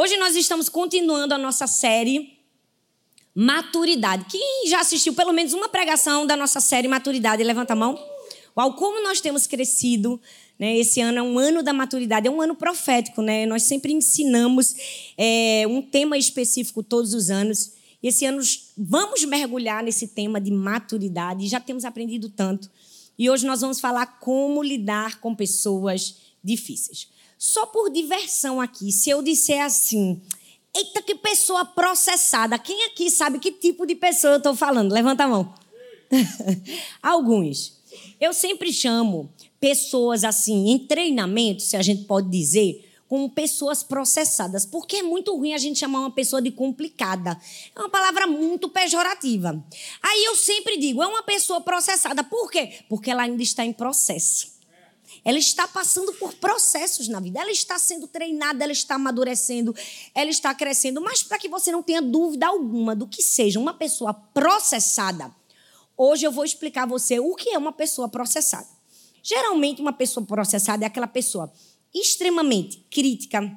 Hoje nós estamos continuando a nossa série Maturidade. Quem já assistiu pelo menos uma pregação da nossa série Maturidade? Levanta a mão. Uau, como nós temos crescido. Né? Esse ano é um ano da maturidade, é um ano profético. Né? Nós sempre ensinamos é, um tema específico todos os anos. E esse ano vamos mergulhar nesse tema de maturidade. Já temos aprendido tanto. E hoje nós vamos falar como lidar com pessoas difíceis. Só por diversão aqui, se eu disser assim, eita, que pessoa processada. Quem aqui sabe que tipo de pessoa eu estou falando? Levanta a mão. Alguns. Eu sempre chamo pessoas assim, em treinamento, se a gente pode dizer, como pessoas processadas, porque é muito ruim a gente chamar uma pessoa de complicada. É uma palavra muito pejorativa. Aí eu sempre digo, é uma pessoa processada. Por quê? Porque ela ainda está em processo. Ela está passando por processos na vida. Ela está sendo treinada, ela está amadurecendo, ela está crescendo. Mas para que você não tenha dúvida alguma do que seja uma pessoa processada, hoje eu vou explicar a você o que é uma pessoa processada. Geralmente, uma pessoa processada é aquela pessoa extremamente crítica,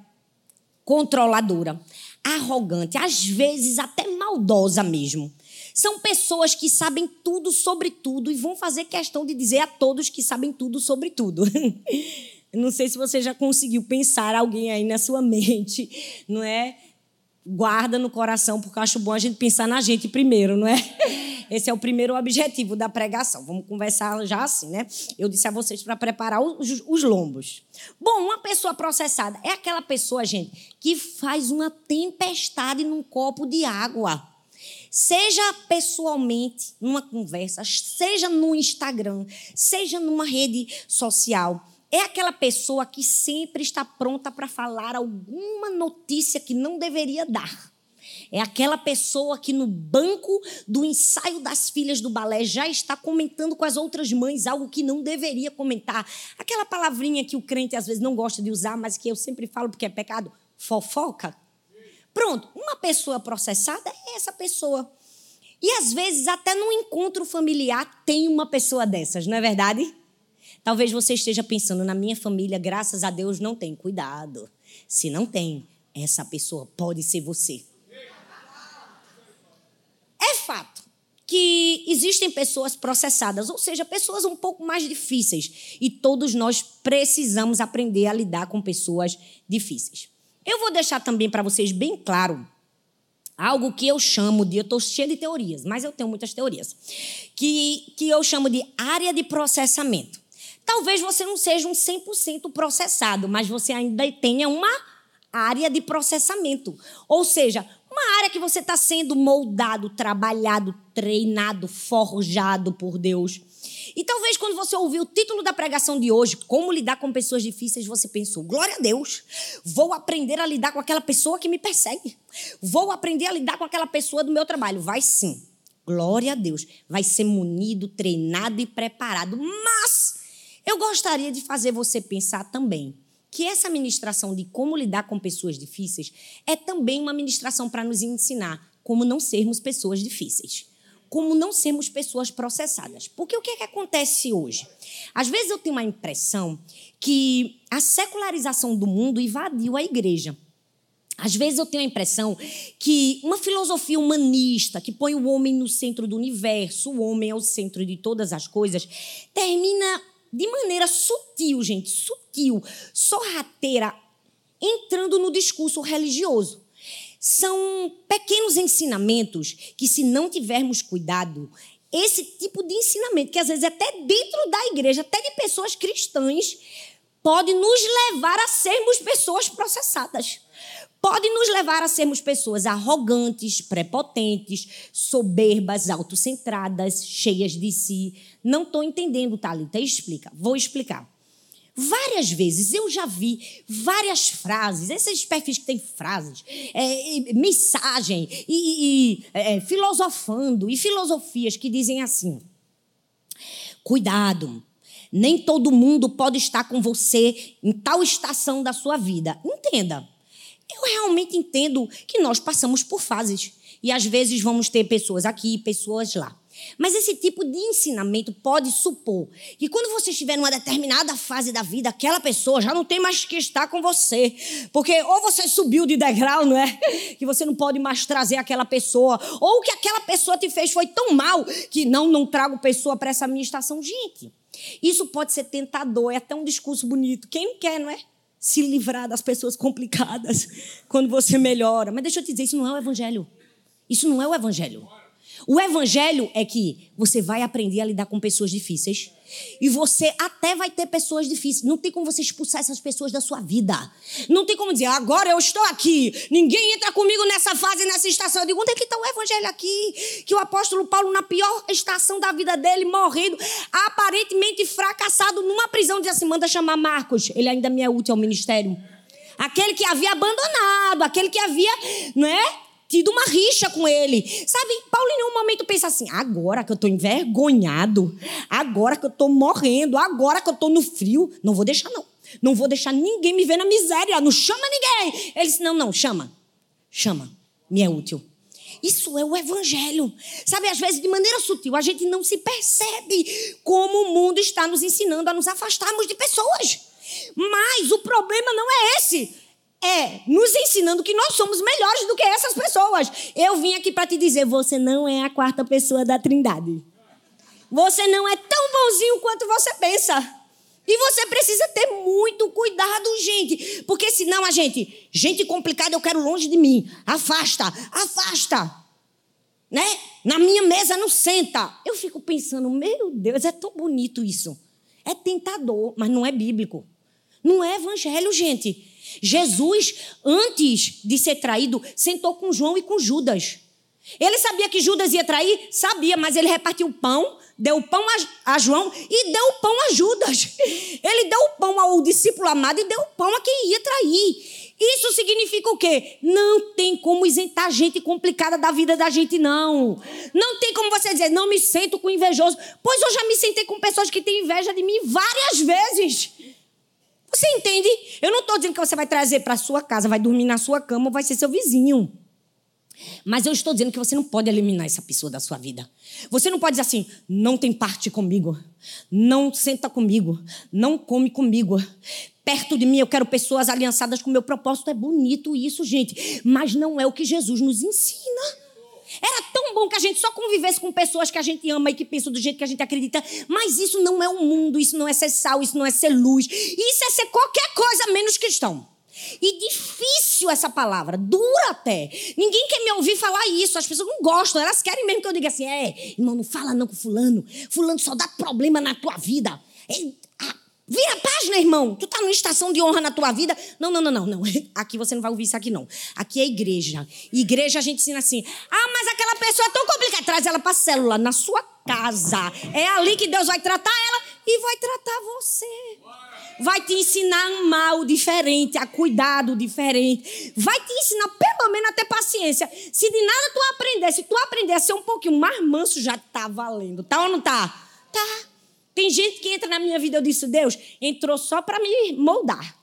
controladora, arrogante, às vezes até maldosa mesmo. São pessoas que sabem tudo sobre tudo e vão fazer questão de dizer a todos que sabem tudo sobre tudo. Não sei se você já conseguiu pensar alguém aí na sua mente, não é? Guarda no coração, porque eu acho bom a gente pensar na gente primeiro, não é? Esse é o primeiro objetivo da pregação. Vamos conversar já assim, né? Eu disse a vocês para preparar os, os lombos. Bom, uma pessoa processada é aquela pessoa, gente, que faz uma tempestade num copo de água. Seja pessoalmente, numa conversa, seja no Instagram, seja numa rede social. É aquela pessoa que sempre está pronta para falar alguma notícia que não deveria dar. É aquela pessoa que no banco do ensaio das filhas do balé já está comentando com as outras mães algo que não deveria comentar. Aquela palavrinha que o crente às vezes não gosta de usar, mas que eu sempre falo porque é pecado, fofoca. Pronto, uma pessoa processada é essa pessoa. E às vezes até no encontro familiar tem uma pessoa dessas, não é verdade? Talvez você esteja pensando, na minha família, graças a Deus, não tem. Cuidado. Se não tem, essa pessoa pode ser você. É fato que existem pessoas processadas, ou seja, pessoas um pouco mais difíceis, e todos nós precisamos aprender a lidar com pessoas difíceis. Eu vou deixar também para vocês bem claro algo que eu chamo de, eu estou cheia de teorias, mas eu tenho muitas teorias, que, que eu chamo de área de processamento. Talvez você não seja um 100% processado, mas você ainda tenha uma área de processamento. Ou seja, uma área que você está sendo moldado, trabalhado, treinado, forjado por Deus. E talvez quando você ouviu o título da pregação de hoje, Como Lidar com Pessoas Difíceis, você pensou: glória a Deus, vou aprender a lidar com aquela pessoa que me persegue. Vou aprender a lidar com aquela pessoa do meu trabalho. Vai sim. Glória a Deus. Vai ser munido, treinado e preparado. Mas eu gostaria de fazer você pensar também que essa ministração de como lidar com pessoas difíceis é também uma ministração para nos ensinar como não sermos pessoas difíceis, como não sermos pessoas processadas. Porque o que, é que acontece hoje? Às vezes eu tenho uma impressão que a secularização do mundo invadiu a igreja. Às vezes eu tenho a impressão que uma filosofia humanista que põe o homem no centro do universo, o homem é o centro de todas as coisas, termina de maneira sutil, gente, sutil, sorrateira, entrando no discurso religioso. São pequenos ensinamentos que, se não tivermos cuidado, esse tipo de ensinamento, que às vezes até dentro da igreja, até de pessoas cristãs, pode nos levar a sermos pessoas processadas pode nos levar a sermos pessoas arrogantes, prepotentes, soberbas, autocentradas, cheias de si. Não estou entendendo, Thalita. Explica. Vou explicar. Várias vezes eu já vi várias frases, esses perfis que têm frases, é, mensagem e, e é, filosofando e filosofias que dizem assim: cuidado, nem todo mundo pode estar com você em tal estação da sua vida. Entenda, eu realmente entendo que nós passamos por fases. E às vezes vamos ter pessoas aqui, pessoas lá. Mas esse tipo de ensinamento pode supor que quando você estiver numa determinada fase da vida, aquela pessoa já não tem mais que estar com você. Porque ou você subiu de degrau, não é? Que você não pode mais trazer aquela pessoa. Ou que aquela pessoa te fez foi tão mal que não, não trago pessoa para essa minha estação. Gente, isso pode ser tentador, é até um discurso bonito. Quem não quer, não é? Se livrar das pessoas complicadas quando você melhora. Mas deixa eu te dizer, isso não é o evangelho. Isso não é o evangelho. O evangelho é que você vai aprender a lidar com pessoas difíceis. E você até vai ter pessoas difíceis. Não tem como você expulsar essas pessoas da sua vida. Não tem como dizer, agora eu estou aqui. Ninguém entra comigo nessa fase, nessa estação. Eu digo, onde é que está o evangelho aqui? Que o apóstolo Paulo, na pior estação da vida dele, morrendo, aparentemente fracassado numa prisão, diz assim: manda chamar Marcos. Ele ainda me é útil ao ministério. Aquele que havia abandonado, aquele que havia, não é? Tido uma rixa com ele. Sabe, Paulo em nenhum momento pensa assim: agora que eu estou envergonhado, agora que eu estou morrendo, agora que eu estou no frio, não vou deixar, não. Não vou deixar ninguém me ver na miséria, não chama ninguém. Ele disse: não, não, chama. Chama. Me é útil. Isso é o evangelho. Sabe, às vezes, de maneira sutil, a gente não se percebe como o mundo está nos ensinando a nos afastarmos de pessoas. Mas o problema não é esse é nos ensinando que nós somos melhores do que essas pessoas. Eu vim aqui para te dizer: você não é a quarta pessoa da Trindade. Você não é tão bonzinho quanto você pensa. E você precisa ter muito cuidado, gente. Porque senão a gente, gente complicada, eu quero longe de mim. Afasta, afasta. Né? Na minha mesa não senta. Eu fico pensando, meu Deus, é tão bonito isso. É tentador, mas não é bíblico. Não é evangelho, gente. Jesus, antes de ser traído, sentou com João e com Judas. Ele sabia que Judas ia trair? Sabia, mas ele repartiu o pão, deu o pão a, João e deu o pão a Judas. Ele deu o pão ao discípulo amado e deu o pão a quem ia trair. Isso significa o quê? Não tem como isentar gente complicada da vida da gente, não. Não tem como você dizer, não me sento com invejoso. Pois eu já me sentei com pessoas que têm inveja de mim várias vezes. Você entende? Eu não estou dizendo que você vai trazer para sua casa, vai dormir na sua cama ou vai ser seu vizinho. Mas eu estou dizendo que você não pode eliminar essa pessoa da sua vida. Você não pode dizer assim: não tem parte comigo, não senta comigo, não come comigo. Perto de mim eu quero pessoas aliançadas com o meu propósito. É bonito isso, gente, mas não é o que Jesus nos ensina. Era tão bom que a gente só convivesse com pessoas que a gente ama e que pensam do jeito que a gente acredita. Mas isso não é o um mundo, isso não é ser sal, isso não é ser luz. Isso é ser qualquer coisa menos cristão. E difícil essa palavra, dura até. Ninguém quer me ouvir falar isso, as pessoas não gostam, elas querem mesmo que eu diga assim: é, irmão, não fala não com fulano, fulano só dá problema na tua vida. É, Vira a página, irmão. Tu tá numa estação de honra na tua vida. Não, não, não, não, não. Aqui você não vai ouvir isso aqui, não. Aqui é igreja. Igreja a gente ensina assim. Ah, mas aquela pessoa é tão complicada. Traz ela pra célula, na sua casa. É ali que Deus vai tratar ela e vai tratar você. Vai te ensinar a amar o diferente, a cuidar do diferente. Vai te ensinar, pelo menos, a ter paciência. Se de nada tu aprender, se tu aprender a ser um pouquinho mais manso, já tá valendo. Tá ou não tá? Tá. Tem gente que entra na minha vida, eu disse, Deus, entrou só para me moldar.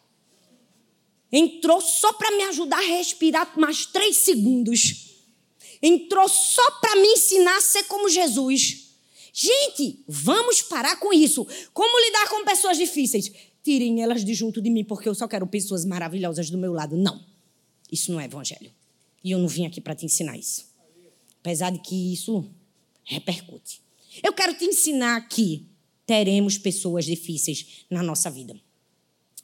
Entrou só para me ajudar a respirar mais três segundos. Entrou só para me ensinar a ser como Jesus. Gente, vamos parar com isso. Como lidar com pessoas difíceis? Tirem elas de junto de mim, porque eu só quero pessoas maravilhosas do meu lado. Não. Isso não é evangelho. E eu não vim aqui para te ensinar isso. Apesar de que isso repercute. Eu quero te ensinar aqui teremos pessoas difíceis na nossa vida.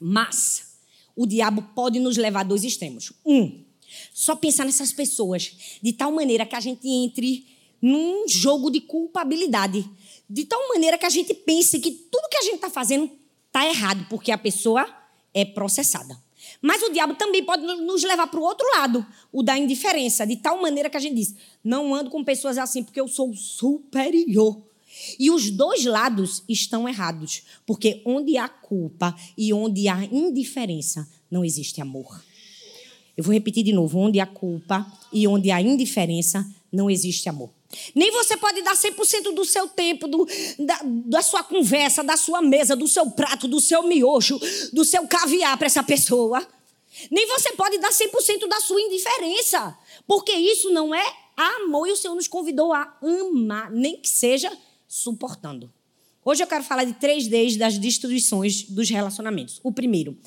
Mas o diabo pode nos levar a dois extremos. Um, só pensar nessas pessoas de tal maneira que a gente entre num jogo de culpabilidade. De tal maneira que a gente pense que tudo que a gente está fazendo está errado, porque a pessoa é processada. Mas o diabo também pode nos levar para o outro lado, o da indiferença, de tal maneira que a gente diz: não ando com pessoas assim porque eu sou superior. E os dois lados estão errados, porque onde há culpa e onde há indiferença, não existe amor. Eu vou repetir de novo: onde há culpa e onde há indiferença, não existe amor. Nem você pode dar 100% do seu tempo, do, da, da sua conversa, da sua mesa, do seu prato, do seu miojo, do seu caviar para essa pessoa. Nem você pode dar 100% da sua indiferença, porque isso não é amor e o Senhor nos convidou a amar, nem que seja suportando. Hoje eu quero falar de três Ds das destruições dos relacionamentos. O primeiro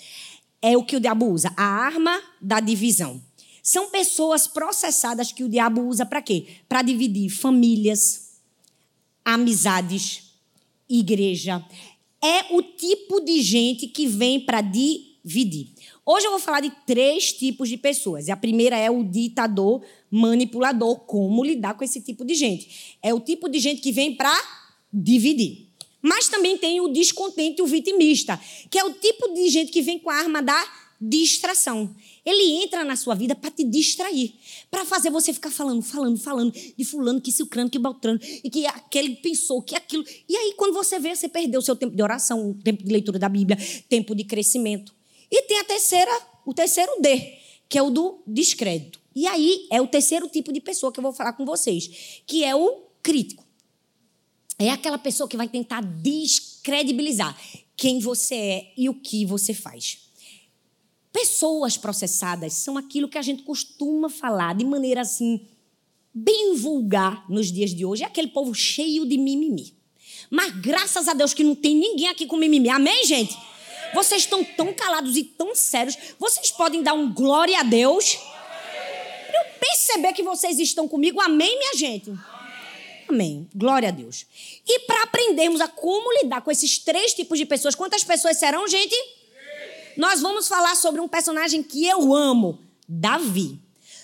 é o que o diabo usa, a arma da divisão. São pessoas processadas que o diabo usa para quê? Para dividir famílias, amizades, igreja. É o tipo de gente que vem para dividir. Hoje eu vou falar de três tipos de pessoas. E a primeira é o ditador manipulador. Como lidar com esse tipo de gente? É o tipo de gente que vem para dividir. Mas também tem o descontente e o vitimista, que é o tipo de gente que vem com a arma da distração. Ele entra na sua vida para te distrair, para fazer você ficar falando, falando, falando de fulano, que silcrano, que baltrano, e que aquele pensou, que aquilo. E aí, quando você vê, você perdeu o seu tempo de oração, o tempo de leitura da Bíblia, tempo de crescimento. E tem a terceira, o terceiro D, que é o do descrédito. E aí é o terceiro tipo de pessoa que eu vou falar com vocês, que é o crítico. É aquela pessoa que vai tentar descredibilizar quem você é e o que você faz. Pessoas processadas são aquilo que a gente costuma falar de maneira assim, bem vulgar nos dias de hoje. É aquele povo cheio de mimimi. Mas graças a Deus que não tem ninguém aqui com mimimi. Amém, gente? Vocês estão tão calados e tão sérios. Vocês podem dar um glória a Deus. Eu perceber que vocês estão comigo. Amém, minha gente? Amém. Glória a Deus. E para aprendermos a como lidar com esses três tipos de pessoas, quantas pessoas serão, gente? Nós vamos falar sobre um personagem que eu amo, Davi.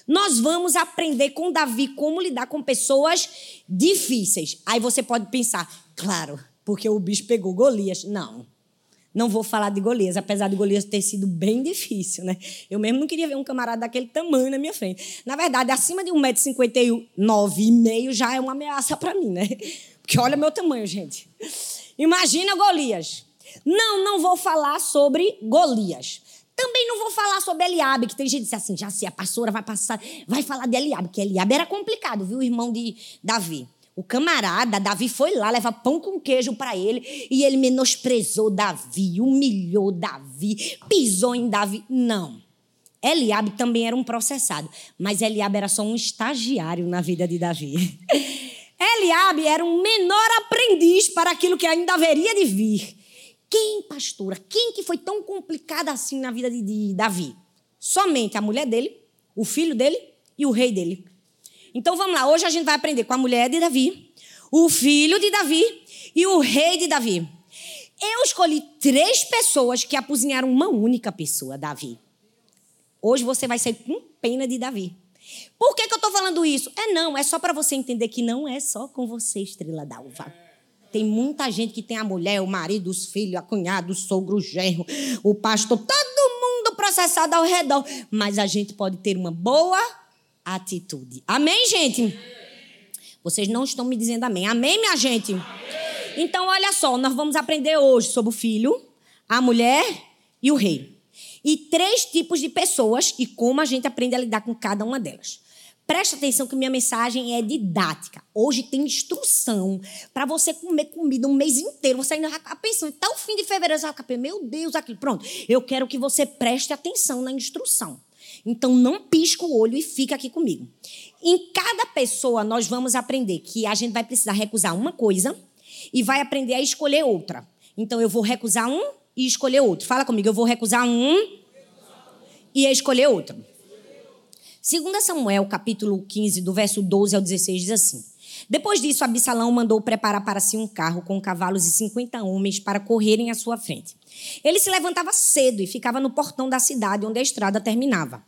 Nós vamos aprender com Davi como lidar com pessoas difíceis. Aí você pode pensar, claro, porque o bicho pegou Golias. Não. Não vou falar de Golias, apesar de Golias ter sido bem difícil, né? Eu mesmo não queria ver um camarada daquele tamanho na minha frente. Na verdade, acima de 1,59m já é uma ameaça para mim, né? Porque olha meu tamanho, gente. Imagina Golias. Não, não vou falar sobre Golias. Também não vou falar sobre Eliabe, que tem gente que diz assim, já sei, a pastora vai passar, vai falar de Eliabe, que Eliabe era complicado, viu, o irmão de Davi. O camarada, Davi foi lá levar pão com queijo para ele e ele menosprezou Davi, humilhou Davi, pisou em Davi. Não. Eliabe também era um processado, mas Eliabe era só um estagiário na vida de Davi. Eliabe era um menor aprendiz para aquilo que ainda haveria de vir. Quem, pastora? Quem que foi tão complicada assim na vida de, de Davi? Somente a mulher dele, o filho dele e o rei dele. Então vamos lá, hoje a gente vai aprender com a mulher de Davi, o filho de Davi e o rei de Davi. Eu escolhi três pessoas que apuzinharam uma única pessoa, Davi. Hoje você vai sair com pena de Davi. Por que, que eu estou falando isso? É não, é só para você entender que não é só com você, estrela d'alva. Tem muita gente que tem a mulher, o marido, os filhos, a cunhada, o sogro, o genro, o pastor, todo mundo processado ao redor. Mas a gente pode ter uma boa atitude. Amém, gente? Vocês não estão me dizendo amém. Amém, minha gente? Então, olha só, nós vamos aprender hoje sobre o filho, a mulher e o rei. E três tipos de pessoas e como a gente aprende a lidar com cada uma delas. Presta atenção que minha mensagem é didática. Hoje tem instrução para você comer comida um mês inteiro. Você ainda está pensando, até o fim de fevereiro, você vai ficar, meu Deus, aquilo. Pronto, eu quero que você preste atenção na instrução. Então não pisca o olho e fica aqui comigo. Em cada pessoa nós vamos aprender que a gente vai precisar recusar uma coisa e vai aprender a escolher outra. Então eu vou recusar um e escolher outro. Fala comigo, eu vou recusar um e escolher outro. 2 Samuel, capítulo 15, do verso 12 ao 16, diz assim: Depois disso, Absalão mandou preparar para si um carro com cavalos e 50 homens para correrem à sua frente. Ele se levantava cedo e ficava no portão da cidade onde a estrada terminava.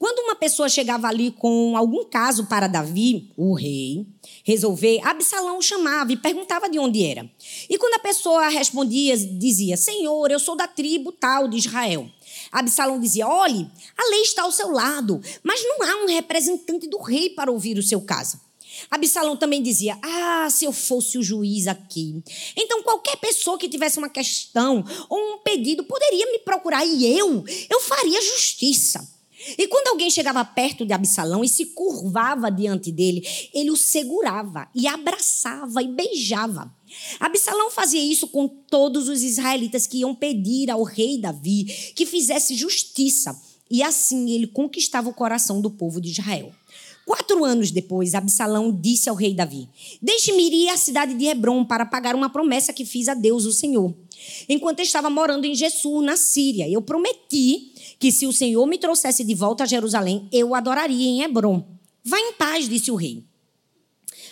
Quando uma pessoa chegava ali com algum caso para Davi, o rei, resolver, Absalão o chamava e perguntava de onde era. E quando a pessoa respondia, dizia: Senhor, eu sou da tribo tal de Israel. Absalão dizia: Olhe, a lei está ao seu lado, mas não há um representante do rei para ouvir o seu caso. Absalão também dizia: Ah, se eu fosse o juiz aqui. Então, qualquer pessoa que tivesse uma questão ou um pedido poderia me procurar e eu, eu faria justiça. E quando alguém chegava perto de Absalão e se curvava diante dele, ele o segurava e abraçava e beijava. Absalão fazia isso com todos os israelitas que iam pedir ao rei Davi que fizesse justiça, e assim ele conquistava o coração do povo de Israel. Quatro anos depois, Absalão disse ao rei Davi: Deixe-me ir à cidade de Hebron para pagar uma promessa que fiz a Deus, o Senhor. Enquanto eu estava morando em Jesur, na Síria, eu prometi que se o Senhor me trouxesse de volta a Jerusalém, eu adoraria em Hebron. Vá em paz, disse o rei.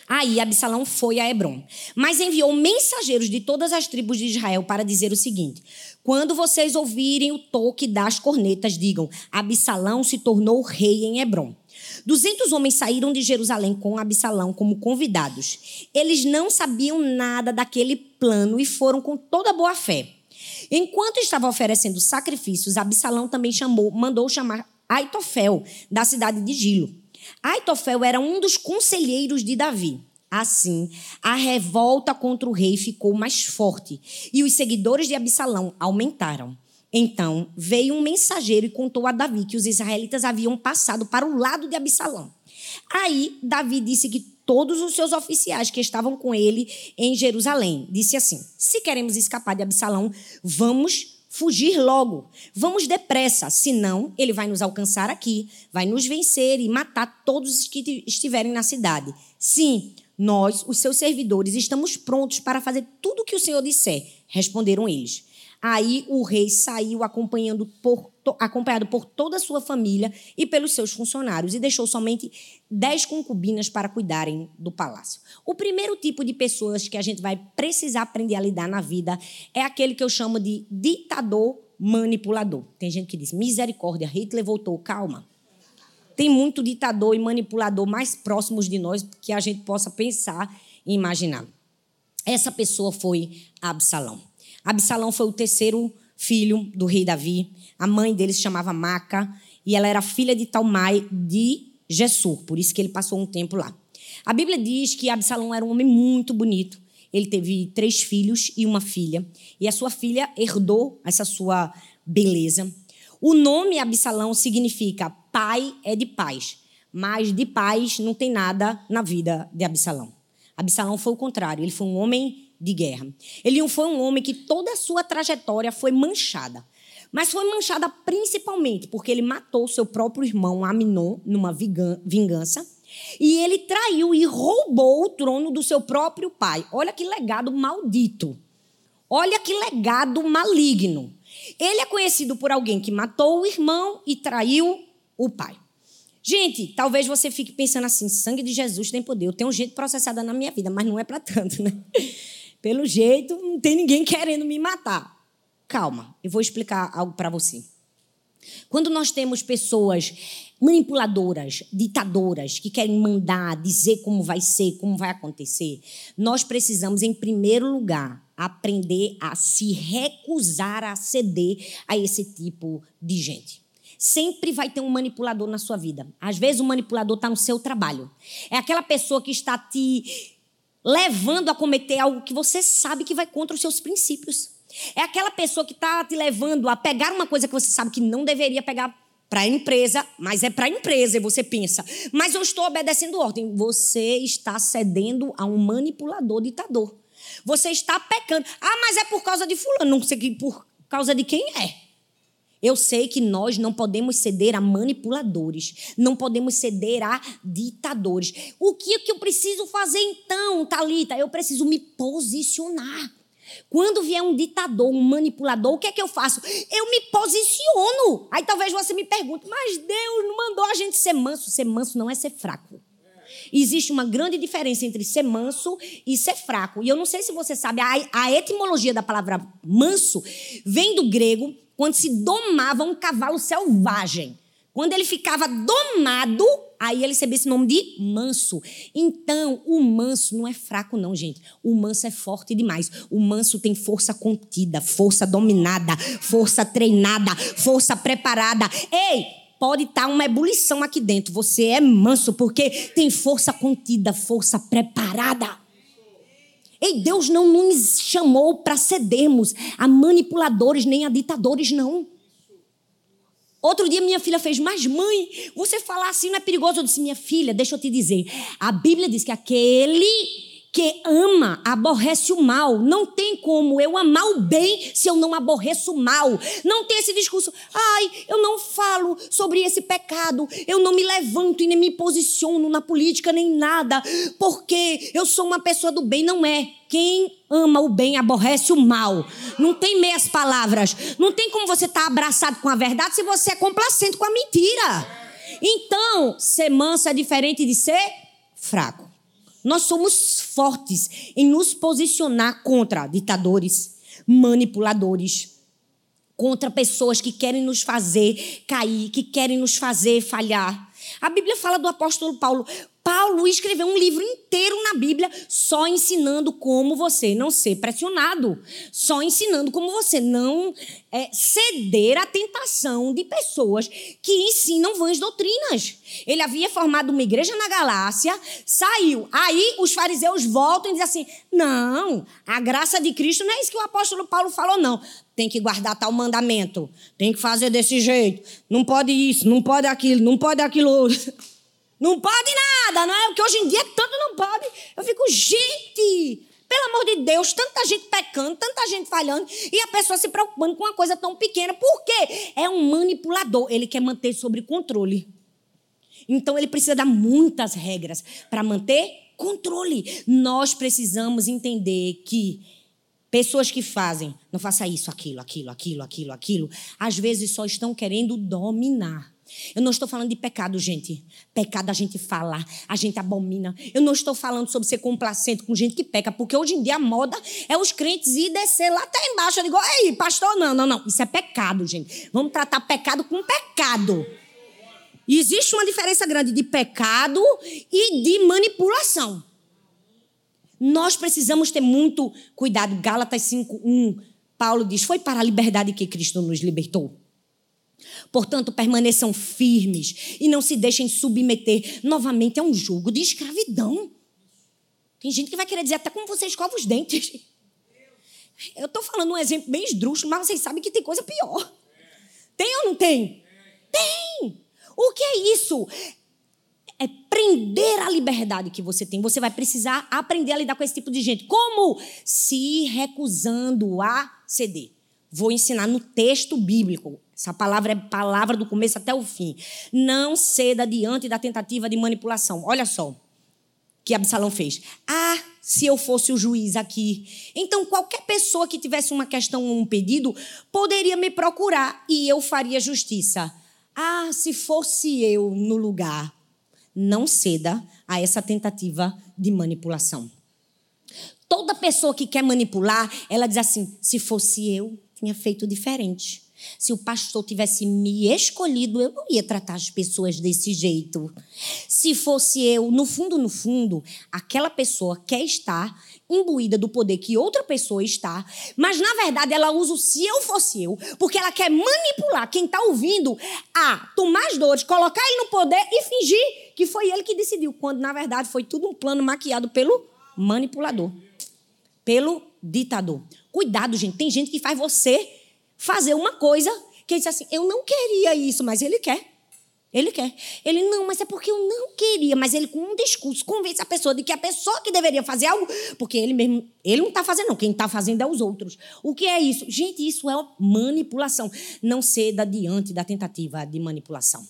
Aí Absalão foi a Hebron, mas enviou mensageiros de todas as tribos de Israel para dizer o seguinte: Quando vocês ouvirem o toque das cornetas, digam: Absalão se tornou rei em Hebron. Duzentos homens saíram de Jerusalém com Absalão como convidados. Eles não sabiam nada daquele plano e foram com toda boa fé. Enquanto estava oferecendo sacrifícios, Absalão também chamou, mandou chamar Aitofel, da cidade de Gilo. Aitofel era um dos conselheiros de Davi. Assim, a revolta contra o rei ficou mais forte e os seguidores de Absalão aumentaram. Então veio um mensageiro e contou a Davi que os israelitas haviam passado para o lado de Absalão. Aí Davi disse que todos os seus oficiais que estavam com ele em Jerusalém disse assim: Se queremos escapar de Absalão, vamos fugir logo. Vamos depressa, senão ele vai nos alcançar aqui, vai nos vencer e matar todos os que estiverem na cidade. Sim, nós, os seus servidores, estamos prontos para fazer tudo o que o Senhor disser, responderam eles. Aí o rei saiu acompanhando por, acompanhado por toda a sua família e pelos seus funcionários e deixou somente dez concubinas para cuidarem do palácio. O primeiro tipo de pessoas que a gente vai precisar aprender a lidar na vida é aquele que eu chamo de ditador manipulador. Tem gente que diz: misericórdia, Hitler voltou, calma. Tem muito ditador e manipulador mais próximos de nós que a gente possa pensar e imaginar. Essa pessoa foi Absalão. Absalão foi o terceiro filho do rei Davi. A mãe dele se chamava Maca e ela era filha de Talmai de Gessur, por isso que ele passou um tempo lá. A Bíblia diz que Absalão era um homem muito bonito. Ele teve três filhos e uma filha. E a sua filha herdou essa sua beleza. O nome Absalão significa pai é de paz. Mas de paz não tem nada na vida de Absalão. Absalão foi o contrário. Ele foi um homem de guerra. Ele foi um homem que toda a sua trajetória foi manchada. Mas foi manchada principalmente porque ele matou seu próprio irmão Aminon numa vingança. E ele traiu e roubou o trono do seu próprio pai. Olha que legado maldito. Olha que legado maligno. Ele é conhecido por alguém que matou o irmão e traiu o pai. Gente, talvez você fique pensando assim: sangue de Jesus tem poder. Eu tenho gente processada na minha vida, mas não é para tanto, né? Pelo jeito, não tem ninguém querendo me matar. Calma, eu vou explicar algo para você. Quando nós temos pessoas manipuladoras, ditadoras, que querem mandar, dizer como vai ser, como vai acontecer, nós precisamos, em primeiro lugar, aprender a se recusar a ceder a esse tipo de gente. Sempre vai ter um manipulador na sua vida. Às vezes o manipulador está no seu trabalho. É aquela pessoa que está te levando a cometer algo que você sabe que vai contra os seus princípios. É aquela pessoa que está te levando a pegar uma coisa que você sabe que não deveria pegar para a empresa, mas é para a empresa, e você pensa, mas eu estou obedecendo ordem. Você está cedendo a um manipulador ditador. Você está pecando. Ah, mas é por causa de fulano, não sei por causa de quem é. Eu sei que nós não podemos ceder a manipuladores, não podemos ceder a ditadores. O que, que eu preciso fazer então, Talita? Eu preciso me posicionar. Quando vier um ditador, um manipulador, o que é que eu faço? Eu me posiciono. Aí talvez você me pergunte, mas Deus não mandou a gente ser manso. Ser manso não é ser fraco. Existe uma grande diferença entre ser manso e ser fraco. E eu não sei se você sabe, a, a etimologia da palavra manso vem do grego quando se domava um cavalo selvagem. Quando ele ficava domado, aí ele recebia esse nome de manso. Então, o manso não é fraco, não, gente. O manso é forte demais. O manso tem força contida, força dominada, força treinada, força preparada. Ei, pode estar tá uma ebulição aqui dentro. Você é manso porque tem força contida, força preparada. Ei, Deus não nos chamou para cedermos a manipuladores nem a ditadores, não. Outro dia minha filha fez, mas mãe, você falar assim não é perigoso? Eu disse, minha filha, deixa eu te dizer. A Bíblia diz que aquele que ama aborrece o mal. Não tem como eu amar o bem se eu não aborreço o mal. Não tem esse discurso, ai, eu não falo sobre esse pecado, eu não me levanto e nem me posiciono na política nem nada, porque eu sou uma pessoa do bem. Não é. Quem ama o bem aborrece o mal. Não tem meias palavras. Não tem como você estar tá abraçado com a verdade se você é complacente com a mentira. Então, ser manso é diferente de ser fraco. Nós somos fortes em nos posicionar contra ditadores, manipuladores, contra pessoas que querem nos fazer cair, que querem nos fazer falhar. A Bíblia fala do apóstolo Paulo: Paulo escreveu um livro inteiro Bíblia só ensinando como você não ser pressionado, só ensinando como você não é, ceder à tentação de pessoas que ensinam vãs doutrinas. Ele havia formado uma igreja na Galácia, saiu. Aí os fariseus voltam e dizem assim: não, a graça de Cristo não é isso que o apóstolo Paulo falou, não. Tem que guardar tal mandamento, tem que fazer desse jeito, não pode isso, não pode aquilo, não pode aquilo outro. Não pode nada, não é? Porque hoje em dia tanto não pode. Eu fico, gente, pelo amor de Deus, tanta gente pecando, tanta gente falhando, e a pessoa se preocupando com uma coisa tão pequena. Por quê? É um manipulador. Ele quer manter sob controle. Então ele precisa dar muitas regras para manter controle. Nós precisamos entender que pessoas que fazem, não faça isso, aquilo, aquilo, aquilo, aquilo, aquilo, às vezes só estão querendo dominar. Eu não estou falando de pecado, gente. Pecado a gente fala, a gente abomina. Eu não estou falando sobre ser complacente com gente que peca, porque hoje em dia a moda é os crentes ir descer lá até embaixo. Eu digo, ei, pastor, não, não, não. Isso é pecado, gente. Vamos tratar pecado com pecado. E existe uma diferença grande de pecado e de manipulação. Nós precisamos ter muito cuidado. Gálatas 5:1, Paulo diz: "Foi para a liberdade que Cristo nos libertou". Portanto, permaneçam firmes e não se deixem submeter novamente a um jugo de escravidão. Tem gente que vai querer dizer até como você escova os dentes. Eu estou falando um exemplo bem esdrúxulo, mas vocês sabem que tem coisa pior. Tem ou não tem? Tem! O que é isso? É prender a liberdade que você tem. Você vai precisar aprender a lidar com esse tipo de gente. Como? Se recusando a ceder. Vou ensinar no texto bíblico. Essa palavra é palavra do começo até o fim. Não ceda diante da tentativa de manipulação. Olha só o que Absalão fez. Ah, se eu fosse o juiz aqui. Então, qualquer pessoa que tivesse uma questão ou um pedido poderia me procurar e eu faria justiça. Ah, se fosse eu no lugar. Não ceda a essa tentativa de manipulação. Toda pessoa que quer manipular, ela diz assim: se fosse eu, tinha feito diferente. Se o pastor tivesse me escolhido, eu não ia tratar as pessoas desse jeito. Se fosse eu, no fundo, no fundo, aquela pessoa quer estar imbuída do poder que outra pessoa está, mas na verdade ela usa o se eu fosse eu, porque ela quer manipular quem está ouvindo a tomar as dores, colocar ele no poder e fingir que foi ele que decidiu, quando na verdade foi tudo um plano maquiado pelo manipulador, pelo ditador. Cuidado, gente, tem gente que faz você fazer uma coisa que ele diz assim: eu não queria isso, mas ele quer. Ele quer. Ele não, mas é porque eu não queria. Mas ele, com um discurso, convence a pessoa de que a pessoa que deveria fazer algo, porque ele mesmo, ele não está fazendo, não. Quem está fazendo é os outros. O que é isso? Gente, isso é manipulação. Não ceda diante da tentativa de manipulação.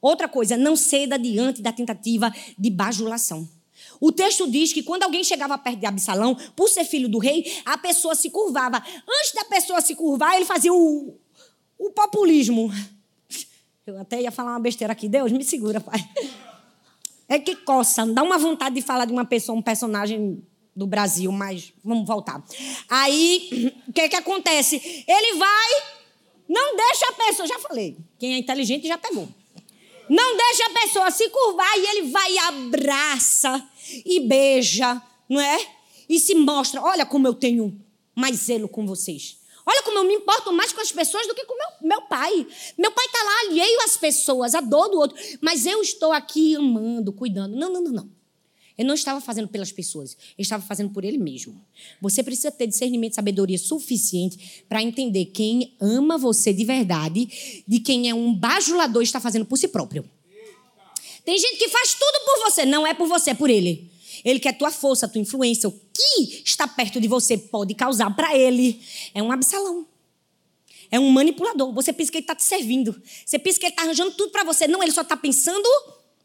Outra coisa, não ceda diante da tentativa de bajulação. O texto diz que quando alguém chegava perto de Absalão, por ser filho do rei, a pessoa se curvava. Antes da pessoa se curvar, ele fazia o, o populismo. Eu até ia falar uma besteira aqui. Deus, me segura, pai. É que coça, dá uma vontade de falar de uma pessoa, um personagem do Brasil, mas vamos voltar. Aí, o que que acontece? Ele vai, não deixa a pessoa, já falei, quem é inteligente já pegou. Não deixa a pessoa se curvar e ele vai e abraça e beija, não é? E se mostra, olha como eu tenho mais zelo com vocês. Olha como eu me importo mais com as pessoas do que com meu, meu pai. Meu pai está lá alheio às pessoas, a dor do outro. Mas eu estou aqui amando, cuidando. Não, não, não, não. Não estava fazendo pelas pessoas, ele estava fazendo por ele mesmo. Você precisa ter discernimento e sabedoria suficiente para entender quem ama você de verdade, de quem é um bajulador e está fazendo por si próprio. Tem gente que faz tudo por você, não é por você, é por ele. Ele quer tua força, tua influência. O que está perto de você pode causar para ele é um Absalão. É um manipulador. Você pensa que ele está te servindo. Você pensa que ele está arranjando tudo para você. Não, ele só está pensando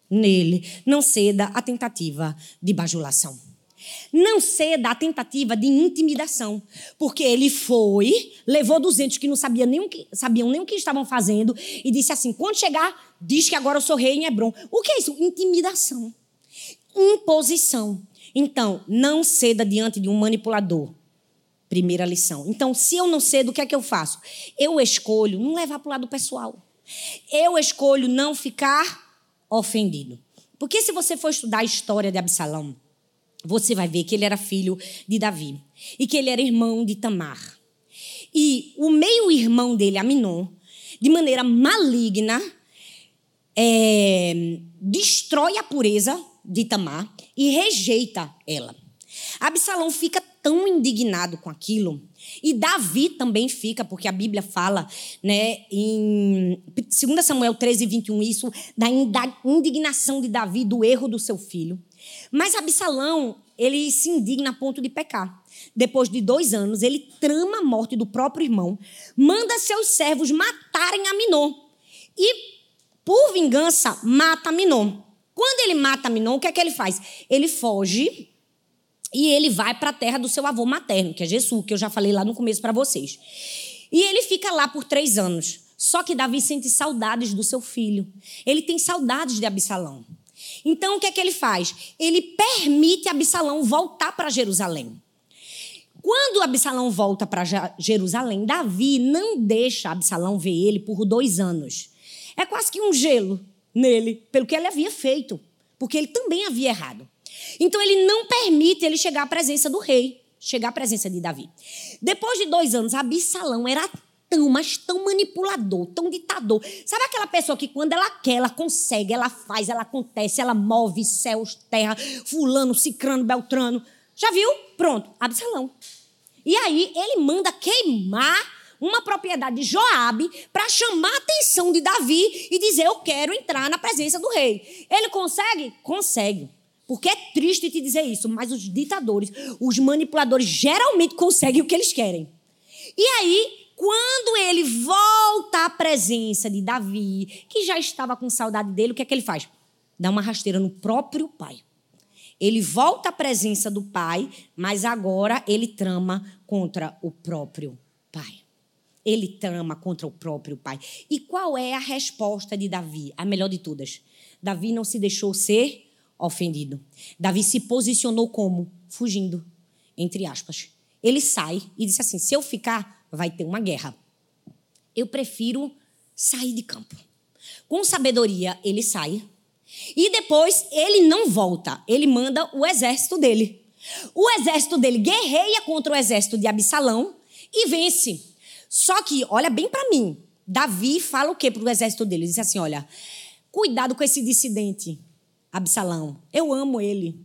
nele. Não ceda à tentativa de bajulação. Não ceda à tentativa de intimidação. Porque ele foi, levou 200 que não sabiam nem o que, sabiam nem o que estavam fazendo e disse assim: quando chegar, diz que agora eu sou rei em Hebron. O que é isso? Intimidação. Imposição. Então, não ceda diante de um manipulador. Primeira lição. Então, se eu não cedo, o que é que eu faço? Eu escolho não levar para o lado pessoal. Eu escolho não ficar ofendido. Porque se você for estudar a história de Absalão, você vai ver que ele era filho de Davi e que ele era irmão de Tamar. E o meio-irmão dele, Aminon, de maneira maligna, é, destrói a pureza de Tamar e rejeita ela. Absalão fica tão indignado com aquilo e Davi também fica, porque a Bíblia fala, né, em 2 Samuel 13, 21, isso, da indignação de Davi do erro do seu filho. Mas Absalão, ele se indigna a ponto de pecar. Depois de dois anos, ele trama a morte do próprio irmão, manda seus servos matarem Aminon. E, por vingança, mata Aminon. Quando ele mata Aminon, o que é que ele faz? Ele foge e ele vai para a terra do seu avô materno, que é Jesus, que eu já falei lá no começo para vocês. E ele fica lá por três anos. Só que Davi sente saudades do seu filho. Ele tem saudades de Absalão. Então, o que é que ele faz? Ele permite Absalão voltar para Jerusalém. Quando Absalão volta para Jerusalém, Davi não deixa Absalão ver ele por dois anos. É quase que um gelo nele, pelo que ele havia feito, porque ele também havia errado. Então ele não permite ele chegar à presença do rei, chegar à presença de Davi. Depois de dois anos, Absalão era tão, mas tão manipulador, tão ditador. Sabe aquela pessoa que quando ela quer, ela consegue, ela faz, ela acontece, ela move céus, terra, fulano, cicrano, beltrano. Já viu? Pronto, Absalão. E aí ele manda queimar uma propriedade de Joabe para chamar a atenção de Davi e dizer: Eu quero entrar na presença do rei. Ele consegue? Consegue. Porque é triste te dizer isso, mas os ditadores, os manipuladores, geralmente conseguem o que eles querem. E aí, quando ele volta à presença de Davi, que já estava com saudade dele, o que é que ele faz? Dá uma rasteira no próprio pai. Ele volta à presença do pai, mas agora ele trama contra o próprio pai. Ele trama contra o próprio pai. E qual é a resposta de Davi? A melhor de todas. Davi não se deixou ser ofendido. Davi se posicionou como? Fugindo, entre aspas. Ele sai e disse assim: se eu ficar, vai ter uma guerra. Eu prefiro sair de campo. Com sabedoria, ele sai. E depois ele não volta, ele manda o exército dele. O exército dele guerreia contra o exército de Absalão e vence. Só que, olha bem para mim, Davi fala o que para o exército dele? Ele diz assim: olha, cuidado com esse dissidente. Absalão. Eu amo ele.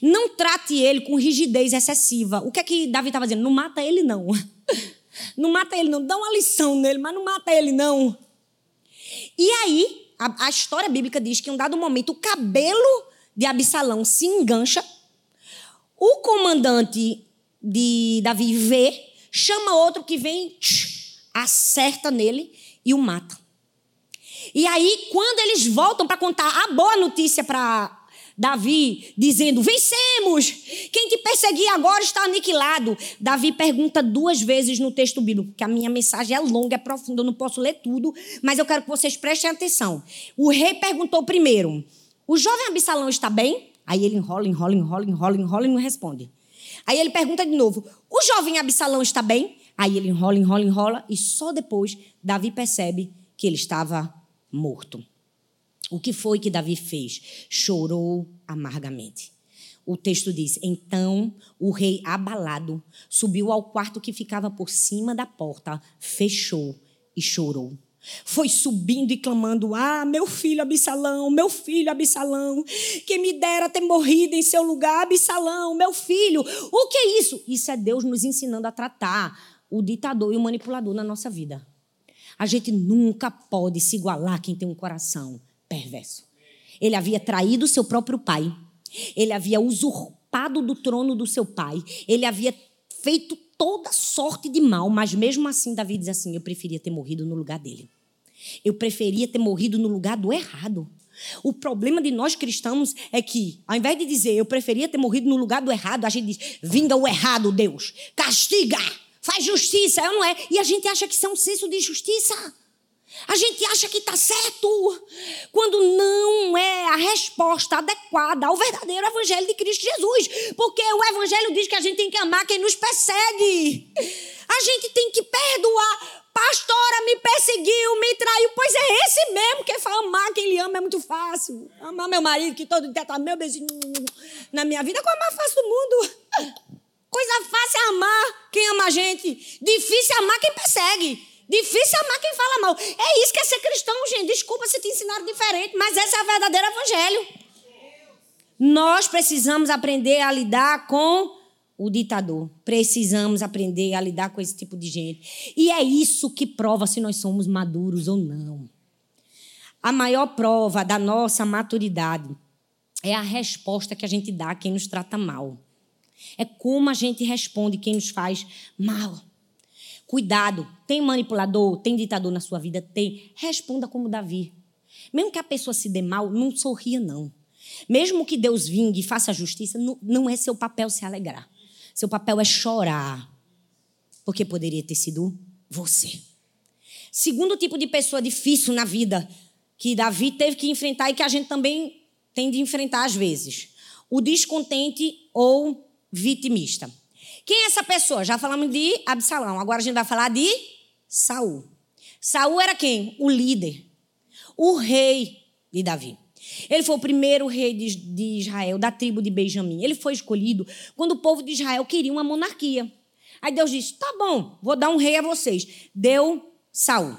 Não trate ele com rigidez excessiva. O que é que Davi estava dizendo? Não mata ele, não. Não mata ele, não. Dá uma lição nele, mas não mata ele, não. E aí, a, a história bíblica diz que em um dado momento o cabelo de Absalão se engancha. O comandante de Davi vê, chama outro que vem, acerta nele e o mata. E aí, quando eles voltam para contar a boa notícia para Davi, dizendo: Vencemos! Quem te perseguia agora está aniquilado. Davi pergunta duas vezes no texto bíblico, que a minha mensagem é longa, é profunda, eu não posso ler tudo, mas eu quero que vocês prestem atenção. O rei perguntou primeiro: O jovem Absalão está bem? Aí ele enrola, enrola, enrola, enrola, enrola e não responde. Aí ele pergunta de novo: O jovem Absalão está bem? Aí ele enrola, enrola, enrola, e só depois Davi percebe que ele estava morto. O que foi que Davi fez? Chorou amargamente. O texto diz: Então o rei, abalado, subiu ao quarto que ficava por cima da porta, fechou e chorou. Foi subindo e clamando: Ah, meu filho Absalão, meu filho Absalão, que me dera ter morrido em seu lugar, Absalão, meu filho. O que é isso? Isso é Deus nos ensinando a tratar o ditador e o manipulador na nossa vida. A gente nunca pode se igualar a quem tem um coração perverso. Ele havia traído seu próprio pai. Ele havia usurpado do trono do seu pai. Ele havia feito toda sorte de mal, mas mesmo assim Davi diz assim: eu preferia ter morrido no lugar dele. Eu preferia ter morrido no lugar do errado. O problema de nós cristãos é que, ao invés de dizer eu preferia ter morrido no lugar do errado, a gente diz: vinga o errado, Deus, castiga, faz justiça, é ou não é? E a gente acha que isso é um senso de justiça. A gente acha que está certo, quando não é a resposta adequada ao verdadeiro Evangelho de Cristo Jesus. Porque o Evangelho diz que a gente tem que amar quem nos persegue. A gente tem que perdoar. Pastora me perseguiu, me traiu. Pois é esse mesmo que fala amar quem lhe ama é muito fácil. Amar meu marido, que todo dia está meu beijinho na minha vida, é a mais fácil do mundo. Coisa fácil é amar quem ama a gente. Difícil é amar quem persegue. Difícil amar quem fala mal. É isso que é ser cristão, gente. Desculpa se te ensinaram diferente, mas esse é o verdadeiro evangelho. Nós precisamos aprender a lidar com o ditador. Precisamos aprender a lidar com esse tipo de gente. E é isso que prova se nós somos maduros ou não. A maior prova da nossa maturidade é a resposta que a gente dá a quem nos trata mal. É como a gente responde quem nos faz mal. Cuidado, tem manipulador, tem ditador na sua vida? Tem. Responda como Davi. Mesmo que a pessoa se dê mal, não sorria, não. Mesmo que Deus vingue e faça justiça, não é seu papel se alegrar. Seu papel é chorar. Porque poderia ter sido você. Segundo tipo de pessoa difícil na vida que Davi teve que enfrentar e que a gente também tem de enfrentar às vezes: o descontente ou vitimista. Quem é essa pessoa? Já falamos de Absalão. Agora a gente vai falar de Saul. Saul era quem? O líder, o rei de Davi. Ele foi o primeiro rei de, Israel, da tribo de Benjamim. Ele foi escolhido quando o povo de Israel queria uma monarquia. Aí Deus disse: tá bom, vou dar um rei a vocês. Deu Saul.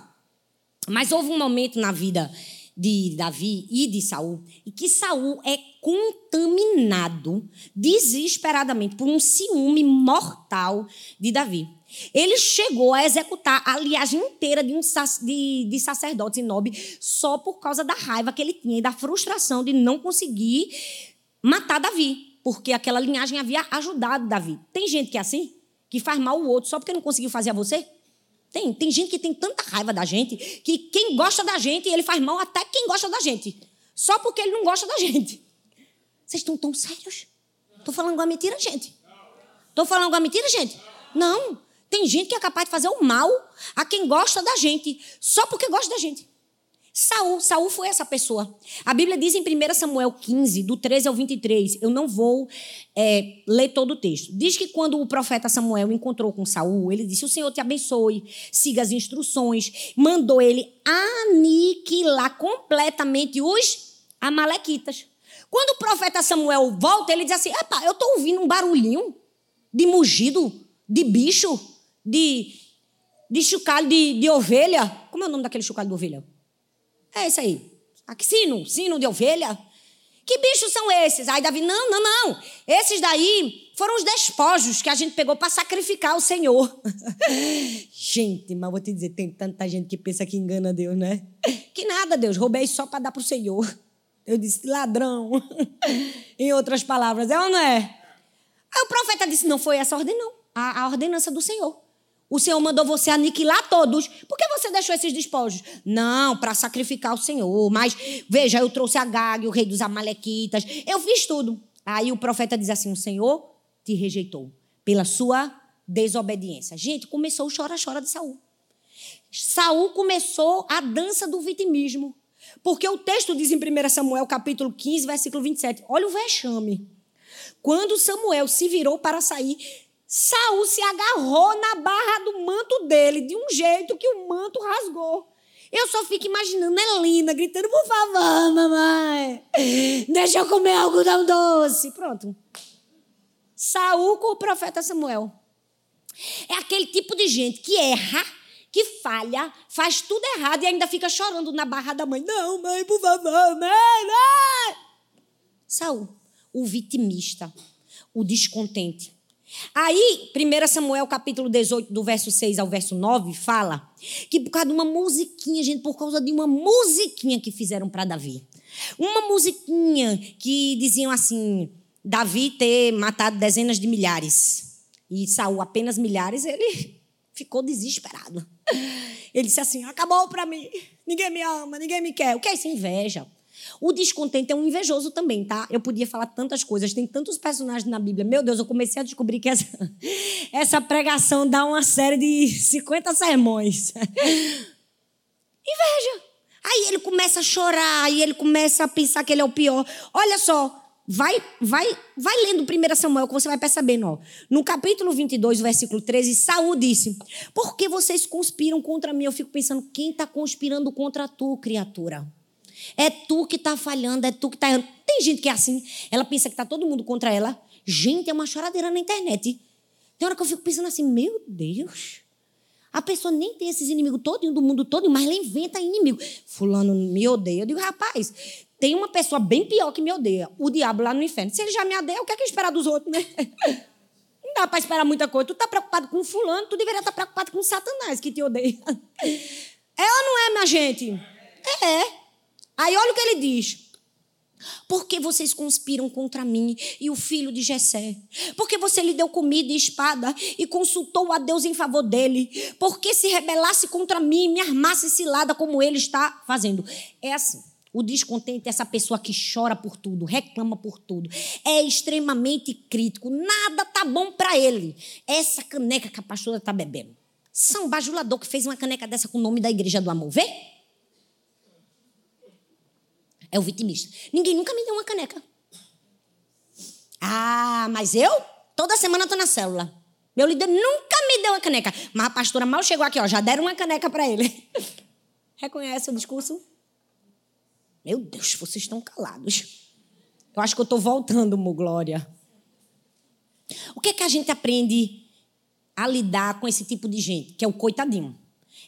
Mas houve um momento na vida de Davi e de Saul, e que Saul é contaminado desesperadamente por um ciúme mortal de Davi. Ele chegou a executar a liagem inteira de, um, de, de sacerdotes e nobres só por causa da raiva que ele tinha e da frustração de não conseguir matar Davi, porque aquela linhagem havia ajudado Davi. Tem gente que é assim, que faz mal o outro só porque não conseguiu fazer a você? Tem, tem gente que tem tanta raiva da gente que quem gosta da gente, ele faz mal até quem gosta da gente. Só porque ele não gosta da gente. Vocês estão tão sérios? Estou falando uma mentira, gente? Estou falando uma mentira, gente? Não. Tem gente que é capaz de fazer o mal a quem gosta da gente, só porque gosta da gente. Saul, Saul foi essa pessoa. A Bíblia diz em 1 Samuel 15, do 13 ao 23, eu não vou é, ler todo o texto. Diz que quando o profeta Samuel encontrou com Saul, ele disse: O Senhor te abençoe, siga as instruções. Mandou ele aniquilar completamente os amalequitas. Quando o profeta Samuel volta, ele diz assim: Epa, eu estou ouvindo um barulhinho de mugido, de bicho, de, de chocalho de, de ovelha. Como é o nome daquele chocalho de ovelha? É isso aí. Aqui, sino, sino de ovelha. Que bichos são esses? Aí Davi, não, não, não. Esses daí foram os despojos que a gente pegou para sacrificar o Senhor. gente, mas vou te dizer, tem tanta gente que pensa que engana Deus, né? Que nada, Deus, roubei só para dar para o Senhor. Eu disse, ladrão. em outras palavras, é ou não é? Aí o profeta disse, não foi essa ordem, não. A, a ordenança do Senhor. O Senhor mandou você aniquilar todos. Por que você deixou esses despojos? Não, para sacrificar o Senhor. Mas veja, eu trouxe a Gag, o rei dos Amalequitas. Eu fiz tudo. Aí o profeta diz assim: O Senhor te rejeitou pela sua desobediência. Gente, começou o chora-chora de Saul. Saul começou a dança do vitimismo. Porque o texto diz em 1 Samuel, capítulo 15, versículo 27. Olha o vexame. Quando Samuel se virou para sair, Saul se agarrou na barra do manto dele de um jeito que o manto rasgou. Eu só fico imaginando Melina gritando, por favor, mamãe, deixa eu comer algodão doce. Pronto. Saul com o profeta Samuel. É aquele tipo de gente que erra, que falha, faz tudo errado e ainda fica chorando na barra da mãe. Não, mãe, por favor, mãe, mãe. Saul, o vitimista, o descontente. Aí, 1 Samuel capítulo 18, do verso 6 ao verso 9, fala que por causa de uma musiquinha, gente, por causa de uma musiquinha que fizeram para Davi. Uma musiquinha que diziam assim: Davi ter matado dezenas de milhares e Saul apenas milhares, ele ficou desesperado. Ele disse assim: acabou para mim, ninguém me ama, ninguém me quer. O que é isso? Inveja. O descontente é um invejoso também, tá? Eu podia falar tantas coisas, tem tantos personagens na Bíblia. Meu Deus, eu comecei a descobrir que essa, essa pregação dá uma série de 50 sermões. Inveja. Aí ele começa a chorar, aí ele começa a pensar que ele é o pior. Olha só, vai vai vai lendo 1 Samuel que você vai percebendo. Ó. No capítulo 22, versículo 13, Saul disse, por que vocês conspiram contra mim? Eu fico pensando, quem está conspirando contra tu, criatura? É tu que está falhando, é tu que está errando. Tem gente que é assim, ela pensa que está todo mundo contra ela. Gente, é uma choradeira na internet. Tem hora que eu fico pensando assim, meu Deus... A pessoa nem tem esses inimigos todos do mundo todo, mas ela inventa inimigo. Fulano me odeia. Eu digo, rapaz, tem uma pessoa bem pior que me odeia. O diabo lá no inferno. Se ele já me odeia, o que é que esperar dos outros, né? Não dá para esperar muita coisa. Tu tá preocupado com fulano, tu deveria estar tá preocupado com Satanás que te odeia. Ou não é, minha gente? É. Aí olha o que ele diz. Por que vocês conspiram contra mim e o filho de Jessé? Porque você lhe deu comida e espada e consultou a Deus em favor dele? Porque se rebelasse contra mim e me armasse cilada como ele está fazendo? É assim. O descontente é essa pessoa que chora por tudo, reclama por tudo, é extremamente crítico, nada tá bom para ele. Essa caneca que a pastora tá bebendo. São bajulador que fez uma caneca dessa com o nome da Igreja do Amor, vê? É o vitimista. Ninguém nunca me deu uma caneca. Ah, mas eu toda semana estou na célula. Meu líder nunca me deu uma caneca. Mas a pastora mal chegou aqui, ó, já deram uma caneca para ele. Reconhece o discurso? Meu Deus, vocês estão calados. Eu acho que eu estou voltando, Mo Glória. O que é que a gente aprende a lidar com esse tipo de gente, que é o coitadinho?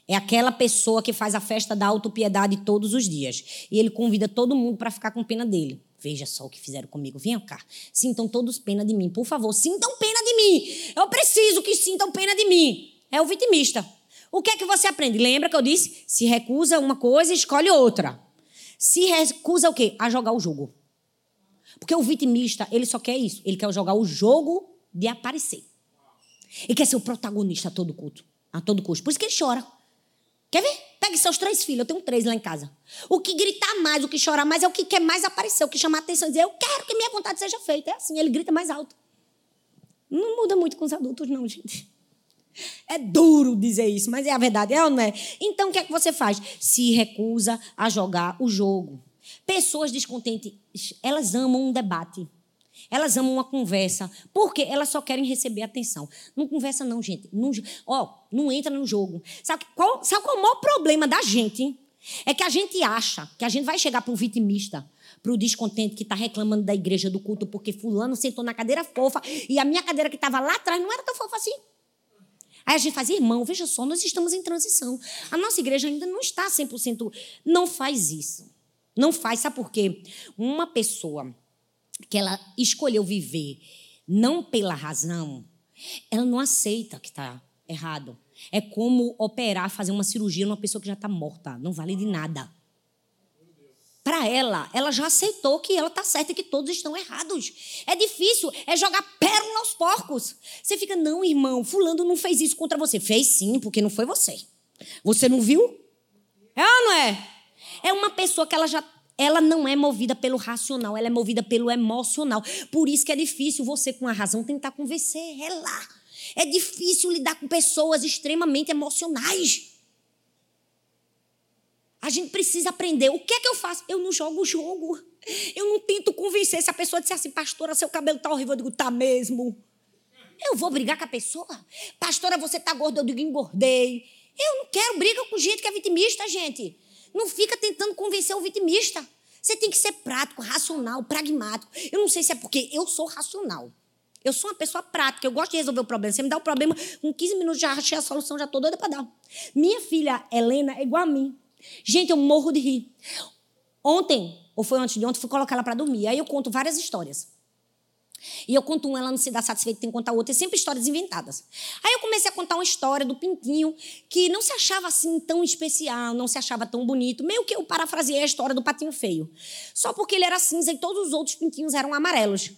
É aquela pessoa que faz a festa da autopiedade todos os dias. E ele convida todo mundo para ficar com pena dele. Veja só o que fizeram comigo. Venham cá. Sintam todos pena de mim. Por favor, sintam pena de mim. Eu preciso que sintam pena de mim. É o vitimista. O que é que você aprende? Lembra que eu disse? Se recusa uma coisa, escolhe outra. Se recusa o quê? A jogar o jogo. Porque o vitimista, ele só quer isso. Ele quer jogar o jogo de aparecer. Ele quer ser o protagonista a todo culto. A todo custo. Por isso que ele chora. Quer ver? Pegue seus três filhos, eu tenho três lá em casa. O que gritar mais, o que chorar mais é o que quer mais aparecer, o que chamar atenção e dizer, eu quero que minha vontade seja feita. É assim, ele grita mais alto. Não muda muito com os adultos, não, gente. É duro dizer isso, mas é a verdade, é ou não é? Então o que é que você faz? Se recusa a jogar o jogo. Pessoas descontentes, elas amam um debate. Elas amam uma conversa, porque elas só querem receber atenção. Não conversa, não, gente. Não, ó, não entra no jogo. Sabe qual, sabe qual é o maior problema da gente? É que a gente acha que a gente vai chegar para um vitimista, para o descontente que está reclamando da igreja do culto porque fulano sentou na cadeira fofa e a minha cadeira que estava lá atrás não era tão fofa assim. Aí a gente faz, irmão, veja só, nós estamos em transição. A nossa igreja ainda não está 100%. Não faz isso. Não faz, sabe por quê? Uma pessoa que ela escolheu viver não pela razão, ela não aceita que está errado. É como operar, fazer uma cirurgia numa pessoa que já está morta. Não vale de nada. Para ela, ela já aceitou que ela está certa e que todos estão errados. É difícil, é jogar pérola aos porcos. Você fica, não, irmão, fulano não fez isso contra você. Fez sim, porque não foi você. Você não viu? É ou não é? É uma pessoa que ela já ela não é movida pelo racional, ela é movida pelo emocional. Por isso que é difícil você, com a razão, tentar convencer ela. É difícil lidar com pessoas extremamente emocionais. A gente precisa aprender. O que é que eu faço? Eu não jogo o jogo. Eu não tento convencer. Se a pessoa disser assim, pastora, seu cabelo tá horrível, eu digo, tá mesmo. Eu vou brigar com a pessoa? Pastora, você tá gorda, eu digo, engordei. Eu não quero briga com gente que é vitimista, gente. Não fica tentando convencer o vitimista. Você tem que ser prático, racional, pragmático. Eu não sei se é porque eu sou racional. Eu sou uma pessoa prática, eu gosto de resolver o problema. Você me dá o problema, com 15 minutos já achei a solução, já estou doida para dar. Minha filha Helena é igual a mim. Gente, eu morro de rir. Ontem, ou foi antes de ontem, fui colocar ela para dormir. Aí eu conto várias histórias. E eu conto uma, ela não se dá satisfeita, tem que contar outra, e sempre histórias inventadas. Aí eu comecei a contar uma história do Pintinho, que não se achava assim tão especial, não se achava tão bonito. Meio que eu parafraseei a história do Patinho Feio. Só porque ele era cinza e todos os outros pintinhos eram amarelos.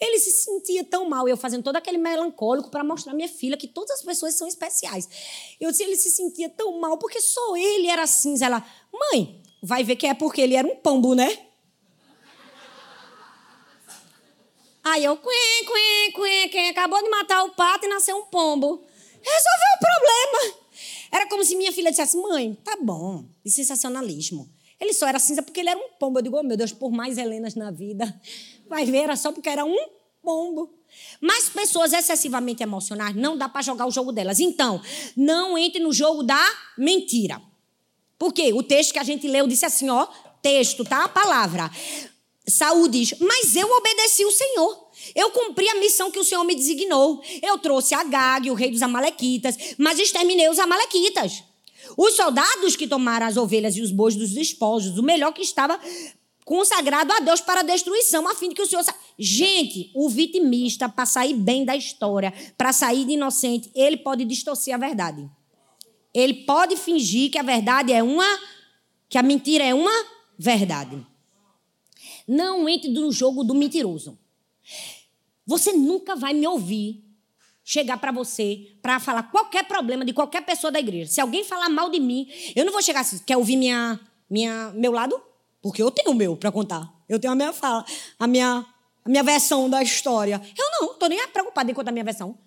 Ele se sentia tão mal, eu fazendo todo aquele melancólico para mostrar à minha filha que todas as pessoas são especiais. Eu disse, ele se sentia tão mal porque só ele era cinza. Ela, mãe, vai ver que é porque ele era um pombo, né? Aí eu, quen, quen, quen, quen, acabou de matar o pato e nasceu um pombo. Resolveu o problema. Era como se minha filha dissesse, mãe, tá bom, de sensacionalismo. Ele só era cinza porque ele era um pombo. Eu digo, oh, meu Deus, por mais Helenas na vida. Vai ver, era só porque era um pombo. Mas pessoas excessivamente emocionais, não dá para jogar o jogo delas. Então, não entre no jogo da mentira. Por quê? O texto que a gente leu disse assim, ó, texto, tá? A palavra. Saúl diz: Mas eu obedeci o Senhor. Eu cumpri a missão que o Senhor me designou. Eu trouxe Agag, o rei dos Amalequitas, mas exterminei os Amalequitas. Os soldados que tomaram as ovelhas e os bois dos despojos, o melhor que estava consagrado a Deus para a destruição, a fim de que o Senhor. Gente, o vitimista, para sair bem da história, para sair de inocente, ele pode distorcer a verdade. Ele pode fingir que a verdade é uma. que a mentira é uma verdade. Não entre no jogo do mentiroso. Você nunca vai me ouvir chegar para você para falar qualquer problema de qualquer pessoa da igreja. Se alguém falar mal de mim, eu não vou chegar assim, quer ouvir minha, minha, meu lado? Porque eu tenho o meu para contar. Eu tenho a minha fala, a minha, a minha versão da história. Eu não, estou nem preocupada em contar a minha versão.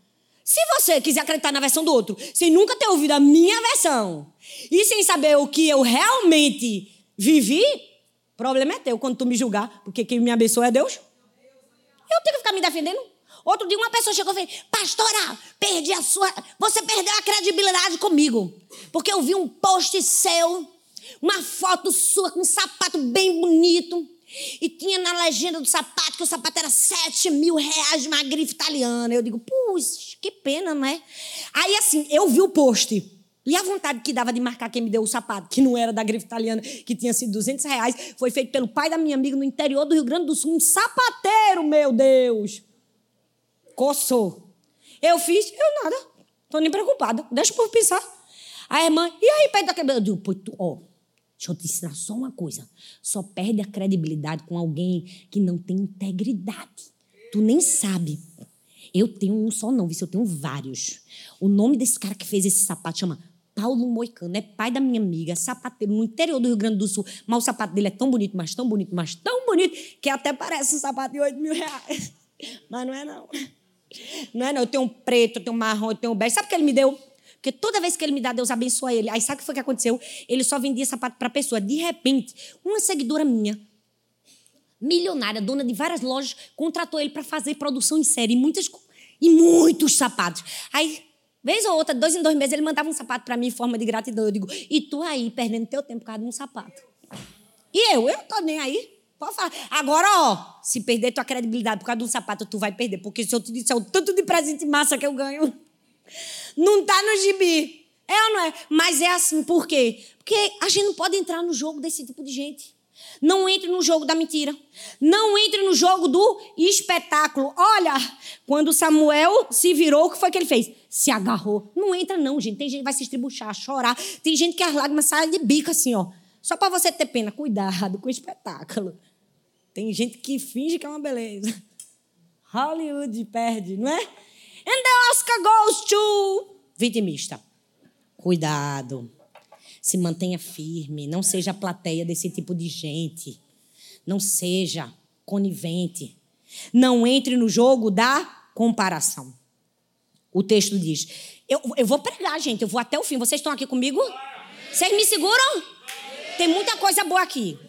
Se você quiser acreditar na versão do outro, sem nunca ter ouvido a minha versão e sem saber o que eu realmente vivi, o problema é teu quando tu me julgar, porque quem me abençoa é Deus. Eu tenho que ficar me defendendo. Outro dia uma pessoa chegou e falou: Pastora, perdi a sua. Você perdeu a credibilidade comigo. Porque eu vi um post seu, uma foto sua com um sapato bem bonito. E tinha na legenda do sapato que o sapato era 7 mil reais de uma grife italiana. Eu digo, puxa, que pena, não é? Aí assim, eu vi o post. E a vontade que dava de marcar quem me deu o sapato, que não era da grife italiana, que tinha sido 200 reais, foi feito pelo pai da minha amiga no interior do Rio Grande do Sul. Um sapateiro, meu Deus! Coçou. Eu fiz, eu nada. Tô nem preocupada. Deixa o povo pensar. A irmã, e aí, pede da quebrada? Eu digo, pô, tu, ó, deixa eu te ensinar só uma coisa. Só perde a credibilidade com alguém que não tem integridade. Tu nem sabe. Eu tenho um só não, viu? Eu tenho vários. O nome desse cara que fez esse sapato chama Paulo Moicano, é pai da minha amiga, sapateiro no interior do Rio Grande do Sul. Mas o sapato dele é tão bonito, mas tão bonito, mas tão bonito, que até parece um sapato de 8 mil reais. Mas não é, não. Não é, não. Eu tenho um preto, eu tenho um marrom, eu tenho um bege. Sabe o que ele me deu? Porque toda vez que ele me dá, Deus abençoa ele. Aí sabe o que foi que aconteceu? Ele só vendia sapato para pessoa. De repente, uma seguidora minha, milionária, dona de várias lojas, contratou ele para fazer produção em série. E, muitas, e muitos sapatos. Aí Vez ou outra, dois em dois meses, ele mandava um sapato para mim em forma de gratidão. Eu digo, e tu aí, perdendo teu tempo por causa de um sapato. E eu, eu tô nem aí. Pode falar. Agora, ó, se perder tua credibilidade por causa de um sapato, tu vai perder. Porque se eu te disser o tanto de presente massa que eu ganho, não tá no gibi. É ou não é? Mas é assim, por quê? Porque a gente não pode entrar no jogo desse tipo de gente. Não entre no jogo da mentira. Não entre no jogo do espetáculo. Olha, quando Samuel se virou, o que foi que ele fez? Se agarrou. Não entra, não, gente. Tem gente que vai se estribuchar, chorar. Tem gente que as lágrimas saem de bico assim, ó. Só para você ter pena. Cuidado com o espetáculo. Tem gente que finge que é uma beleza. Hollywood perde, não é? And the Oscar goes to vitimista. Cuidado. Se mantenha firme, não seja plateia desse tipo de gente. Não seja conivente. Não entre no jogo da comparação. O texto diz: eu, eu vou pregar, gente, eu vou até o fim. Vocês estão aqui comigo? Vocês me seguram? Tem muita coisa boa aqui.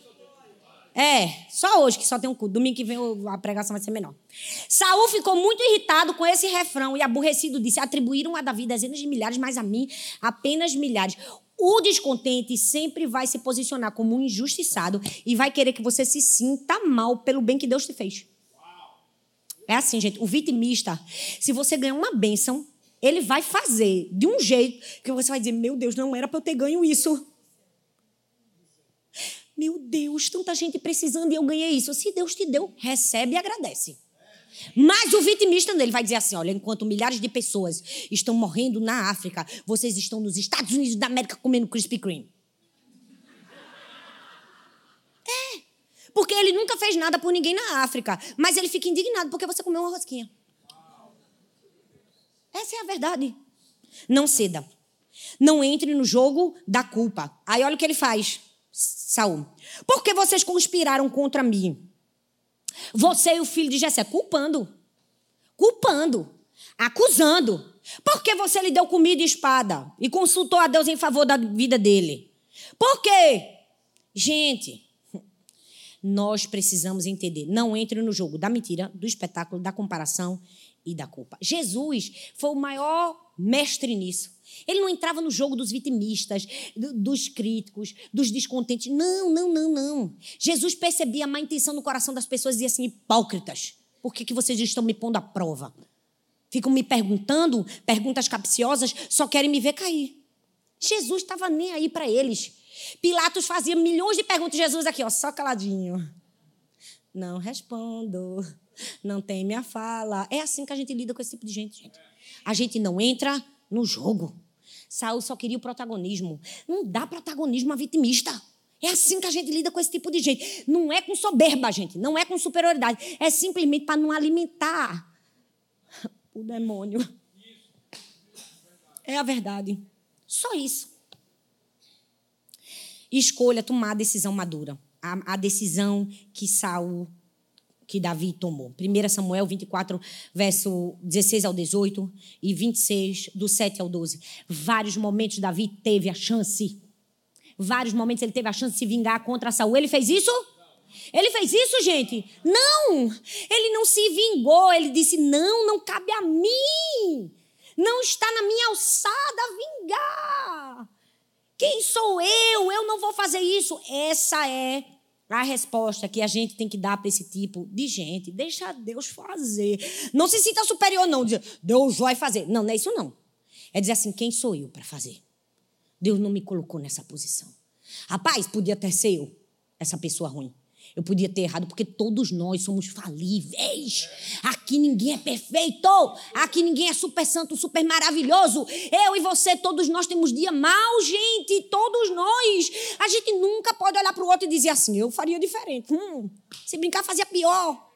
É, só hoje que só tem um culto. Domingo que vem a pregação vai ser menor. Saul ficou muito irritado com esse refrão e aborrecido disse: atribuíram a Davi dezenas de milhares, mas a mim apenas milhares. O descontente sempre vai se posicionar como um injustiçado e vai querer que você se sinta mal pelo bem que Deus te fez. É assim, gente. O vitimista, se você ganhar uma bênção, ele vai fazer de um jeito que você vai dizer: Meu Deus, não era para eu ter ganho isso. Meu Deus, tanta gente precisando e eu ganhei isso. Se Deus te deu, recebe e agradece. Mas o vitimista ele vai dizer assim: olha, enquanto milhares de pessoas estão morrendo na África, vocês estão nos Estados Unidos da América comendo Krispy Kreme. É. Porque ele nunca fez nada por ninguém na África. Mas ele fica indignado porque você comeu uma rosquinha. Essa é a verdade. Não ceda. Não entre no jogo da culpa. Aí olha o que ele faz, Saul. Porque vocês conspiraram contra mim você e o filho de Jessé, culpando. Culpando. Acusando. Por que você lhe deu comida e espada? E consultou a Deus em favor da vida dele? Por quê? Gente, nós precisamos entender. Não entre no jogo da mentira, do espetáculo, da comparação e da culpa. Jesus foi o maior mestre nisso. Ele não entrava no jogo dos vitimistas, dos críticos, dos descontentes. Não, não, não, não. Jesus percebia a má intenção no coração das pessoas e dizia assim: hipócritas, por que, que vocês estão me pondo à prova? Ficam me perguntando, perguntas capciosas, só querem me ver cair. Jesus estava nem aí para eles. Pilatos fazia milhões de perguntas. Jesus aqui, ó, só caladinho. Não respondo. Não tem minha fala. É assim que a gente lida com esse tipo de gente, gente. A gente não entra no jogo. Saul só queria o protagonismo. Não dá protagonismo a vitimista. É assim que a gente lida com esse tipo de gente. Não é com soberba, gente. Não é com superioridade. É simplesmente para não alimentar o demônio. É a verdade. Só isso. Escolha tomar a decisão madura. A, a decisão que Saul que Davi tomou. 1 Samuel 24, verso 16 ao 18 e 26, do 7 ao 12. Vários momentos Davi teve a chance. Vários momentos ele teve a chance de se vingar contra Saul. Ele fez isso? Ele fez isso, gente? Não! Ele não se vingou. Ele disse: Não, não cabe a mim. Não está na minha alçada vingar. Quem sou eu? Eu não vou fazer isso. Essa é a resposta que a gente tem que dar para esse tipo de gente, deixa Deus fazer. Não se sinta superior, não. Dizer, Deus vai fazer. Não, não é isso, não. É dizer assim: quem sou eu para fazer? Deus não me colocou nessa posição. Rapaz, podia até ser eu, essa pessoa ruim. Eu podia ter errado, porque todos nós somos falíveis. Aqui ninguém é perfeito. Aqui ninguém é super santo, super maravilhoso. Eu e você, todos nós temos dia mal, gente. Todos nós. A gente nunca pode olhar para o outro e dizer assim: eu faria diferente. Hum, se brincar, fazia pior.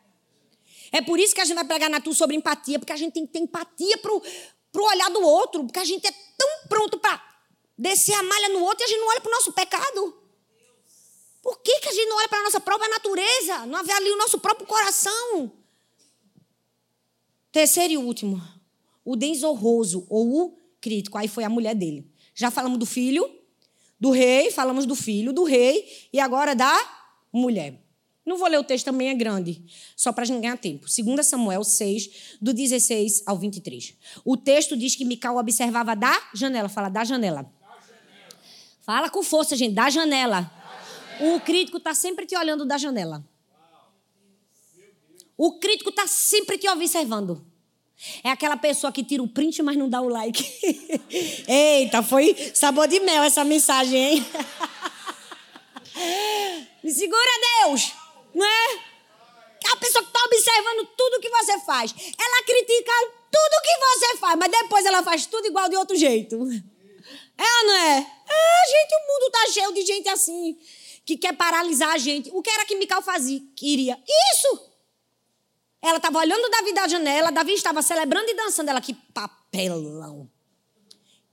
É por isso que a gente vai pregar na tua sobre empatia, porque a gente tem que ter empatia para o olhar do outro, porque a gente é tão pronto para descer a malha no outro e a gente não olha para o nosso pecado. Por que, que a gente não olha para a nossa própria natureza? Não avalia o nosso próprio coração? Terceiro e último, o desonroso ou o crítico. Aí foi a mulher dele. Já falamos do filho, do rei, falamos do filho, do rei e agora da mulher. Não vou ler o texto, também é grande, só para a gente ganhar tempo. 2 Samuel 6, do 16 ao 23. O texto diz que Mical observava da janela. Fala, da janela. Da janela. Fala com força, gente, da janela. O crítico está sempre te olhando da janela. O crítico está sempre te observando. É aquela pessoa que tira o print, mas não dá o like. Eita, foi sabor de mel essa mensagem, hein? Me segura, Deus! Não é? A pessoa que está observando tudo que você faz. Ela critica tudo que você faz, mas depois ela faz tudo igual de outro jeito. É ou não é? É, gente, o mundo tá cheio de gente assim que quer paralisar a gente. O que era que Mical fazia? Queria isso. Ela estava olhando Davi da janela, Davi estava celebrando e dançando. Ela, que papelão.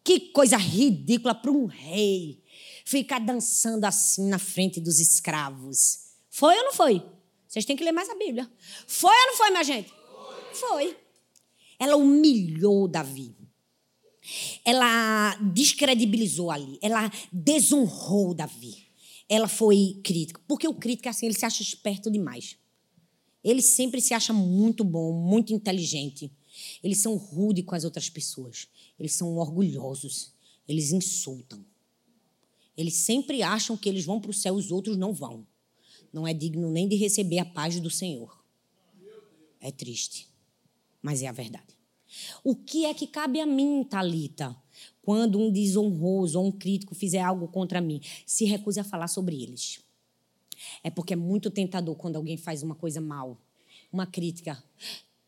Que coisa ridícula para um rei ficar dançando assim na frente dos escravos. Foi ou não foi? Vocês têm que ler mais a Bíblia. Foi ou não foi, minha gente? Foi. foi. Ela humilhou Davi. Ela descredibilizou ali. Ela desonrou Davi ela foi crítica. Porque o crítico, assim, ele se acha esperto demais. Ele sempre se acha muito bom, muito inteligente. Eles são rudes com as outras pessoas. Eles são orgulhosos. Eles insultam. Eles sempre acham que eles vão para o céu, os outros não vão. Não é digno nem de receber a paz do Senhor. É triste, mas é a verdade. O que é que cabe a mim, Talita? Quando um desonroso ou um crítico fizer algo contra mim, se recuse a falar sobre eles. É porque é muito tentador quando alguém faz uma coisa mal, uma crítica.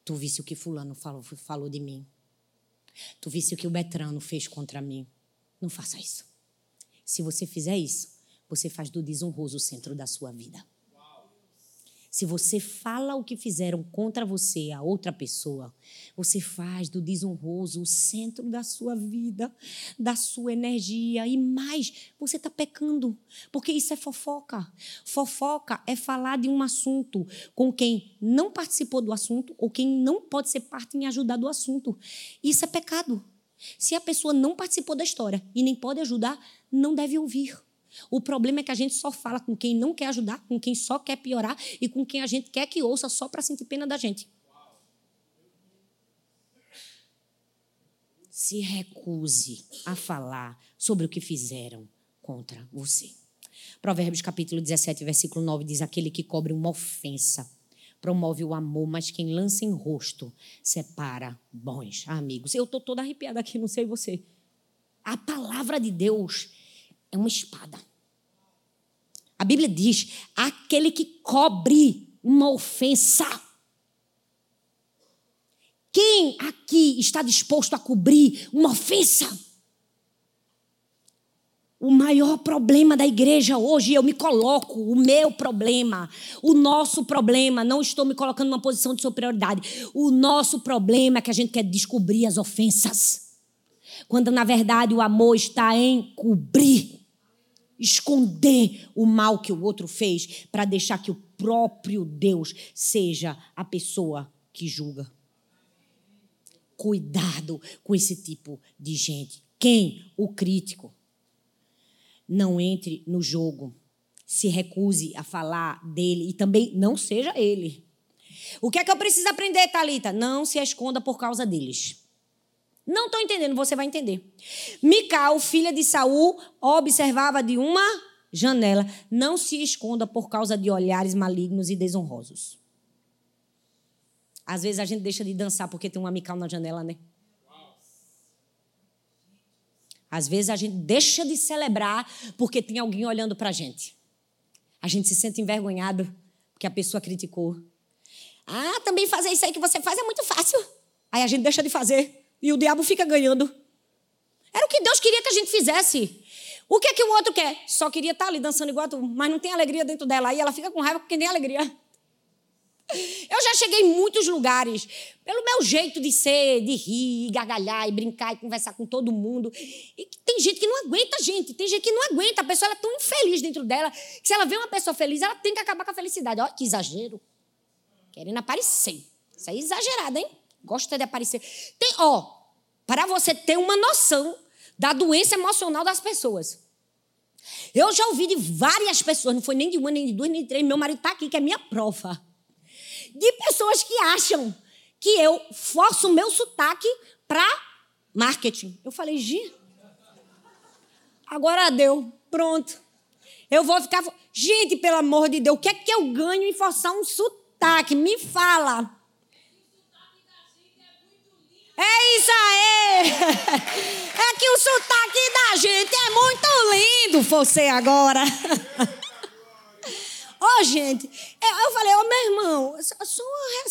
Tu visse o que Fulano falou, falou de mim. Tu visse o que o Betrano fez contra mim. Não faça isso. Se você fizer isso, você faz do desonroso o centro da sua vida. Se você fala o que fizeram contra você a outra pessoa, você faz do desonroso o centro da sua vida, da sua energia. E mais, você está pecando, porque isso é fofoca. Fofoca é falar de um assunto com quem não participou do assunto ou quem não pode ser parte em ajudar do assunto. Isso é pecado. Se a pessoa não participou da história e nem pode ajudar, não deve ouvir. O problema é que a gente só fala com quem não quer ajudar, com quem só quer piorar e com quem a gente quer que ouça só para sentir pena da gente. Se recuse a falar sobre o que fizeram contra você. Provérbios capítulo 17, versículo 9 diz: Aquele que cobre uma ofensa promove o amor, mas quem lança em rosto separa bons amigos. Eu estou toda arrepiada aqui, não sei você. A palavra de Deus é uma espada. A Bíblia diz: aquele que cobre uma ofensa. Quem aqui está disposto a cobrir uma ofensa? O maior problema da igreja hoje, eu me coloco, o meu problema, o nosso problema, não estou me colocando numa posição de superioridade. O nosso problema é que a gente quer descobrir as ofensas. Quando na verdade o amor está em cobrir esconder o mal que o outro fez para deixar que o próprio Deus seja a pessoa que julga. Cuidado com esse tipo de gente. Quem? O crítico. Não entre no jogo. Se recuse a falar dele e também não seja ele. O que é que eu preciso aprender, Talita? Não se esconda por causa deles. Não estou entendendo, você vai entender. Mical, filha de Saul, observava de uma janela. Não se esconda por causa de olhares malignos e desonrosos. Às vezes a gente deixa de dançar porque tem uma Mical na janela, né? Às vezes a gente deixa de celebrar porque tem alguém olhando para a gente. A gente se sente envergonhado porque a pessoa criticou. Ah, também fazer isso aí que você faz é muito fácil. Aí a gente deixa de fazer. E o diabo fica ganhando. Era o que Deus queria que a gente fizesse. O que é que o outro quer? Só queria estar ali dançando igual a tu, mas não tem alegria dentro dela. Aí ela fica com raiva porque nem alegria. Eu já cheguei em muitos lugares, pelo meu jeito de ser, de rir, gargalhar e brincar e conversar com todo mundo. E tem gente que não aguenta, gente. Tem gente que não aguenta. A pessoa é tão infeliz dentro dela que se ela vê uma pessoa feliz, ela tem que acabar com a felicidade. Olha que exagero. Querendo aparecer. Isso é exagerado, hein? Gosta de aparecer. Tem, ó, para você ter uma noção da doença emocional das pessoas. Eu já ouvi de várias pessoas, não foi nem de uma, nem de duas, nem de três, meu marido está aqui, que é minha prova. De pessoas que acham que eu forço o meu sotaque para marketing. Eu falei, Gi, agora deu, pronto. Eu vou ficar. Gente, pelo amor de Deus, o que é que eu ganho em forçar um sotaque? Me fala. É isso aí! É que o sotaque da gente é muito lindo, você agora. Ô, oh, gente, eu falei, ô, oh, meu irmão, só uma,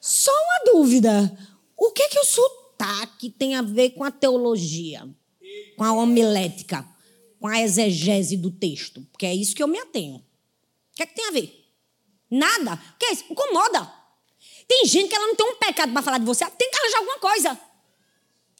só uma dúvida. O que é que o sotaque tem a ver com a teologia? Com a homilética? Com a exegese do texto? Porque é isso que eu me atenho. O que é que tem a ver? Nada. O que é isso? Incomoda. Tem gente que ela não tem um pecado para falar de você, tem que arranjar alguma coisa.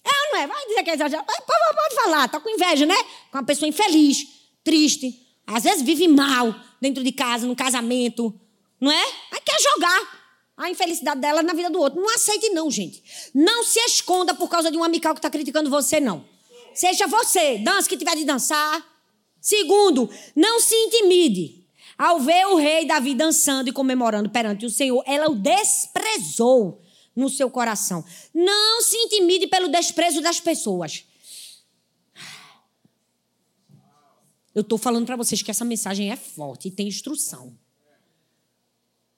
É, não é? Vai dizer que é exagerado. Pode falar, tá com inveja, né? Com uma pessoa infeliz, triste. Às vezes vive mal dentro de casa, no casamento, não é? Aí quer jogar a infelicidade dela na vida do outro. Não aceite, não, gente. Não se esconda por causa de um amical que está criticando você, não. Seja você, dança que tiver de dançar. Segundo, não se intimide. Ao ver o rei Davi dançando e comemorando perante o Senhor, ela o desprezou no seu coração. Não se intimide pelo desprezo das pessoas. Eu estou falando para vocês que essa mensagem é forte e tem instrução.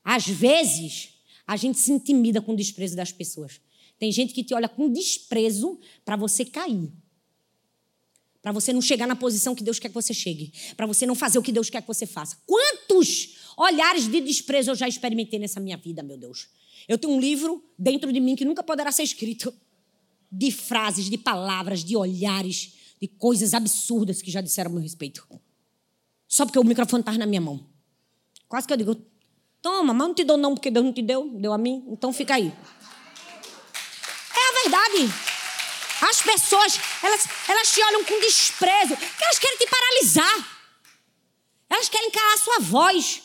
Às vezes, a gente se intimida com o desprezo das pessoas. Tem gente que te olha com desprezo para você cair. Para você não chegar na posição que Deus quer que você chegue. Para você não fazer o que Deus quer que você faça. Quantos olhares de desprezo eu já experimentei nessa minha vida, meu Deus. Eu tenho um livro dentro de mim que nunca poderá ser escrito de frases, de palavras, de olhares, de coisas absurdas que já disseram a meu respeito. Só porque o microfone estava na minha mão. Quase que eu digo, toma, mas não te dou não porque Deus não te deu, deu a mim, então fica aí. É a verdade. As pessoas, elas, elas te olham com desprezo, porque elas querem te paralisar. Elas querem calar sua voz.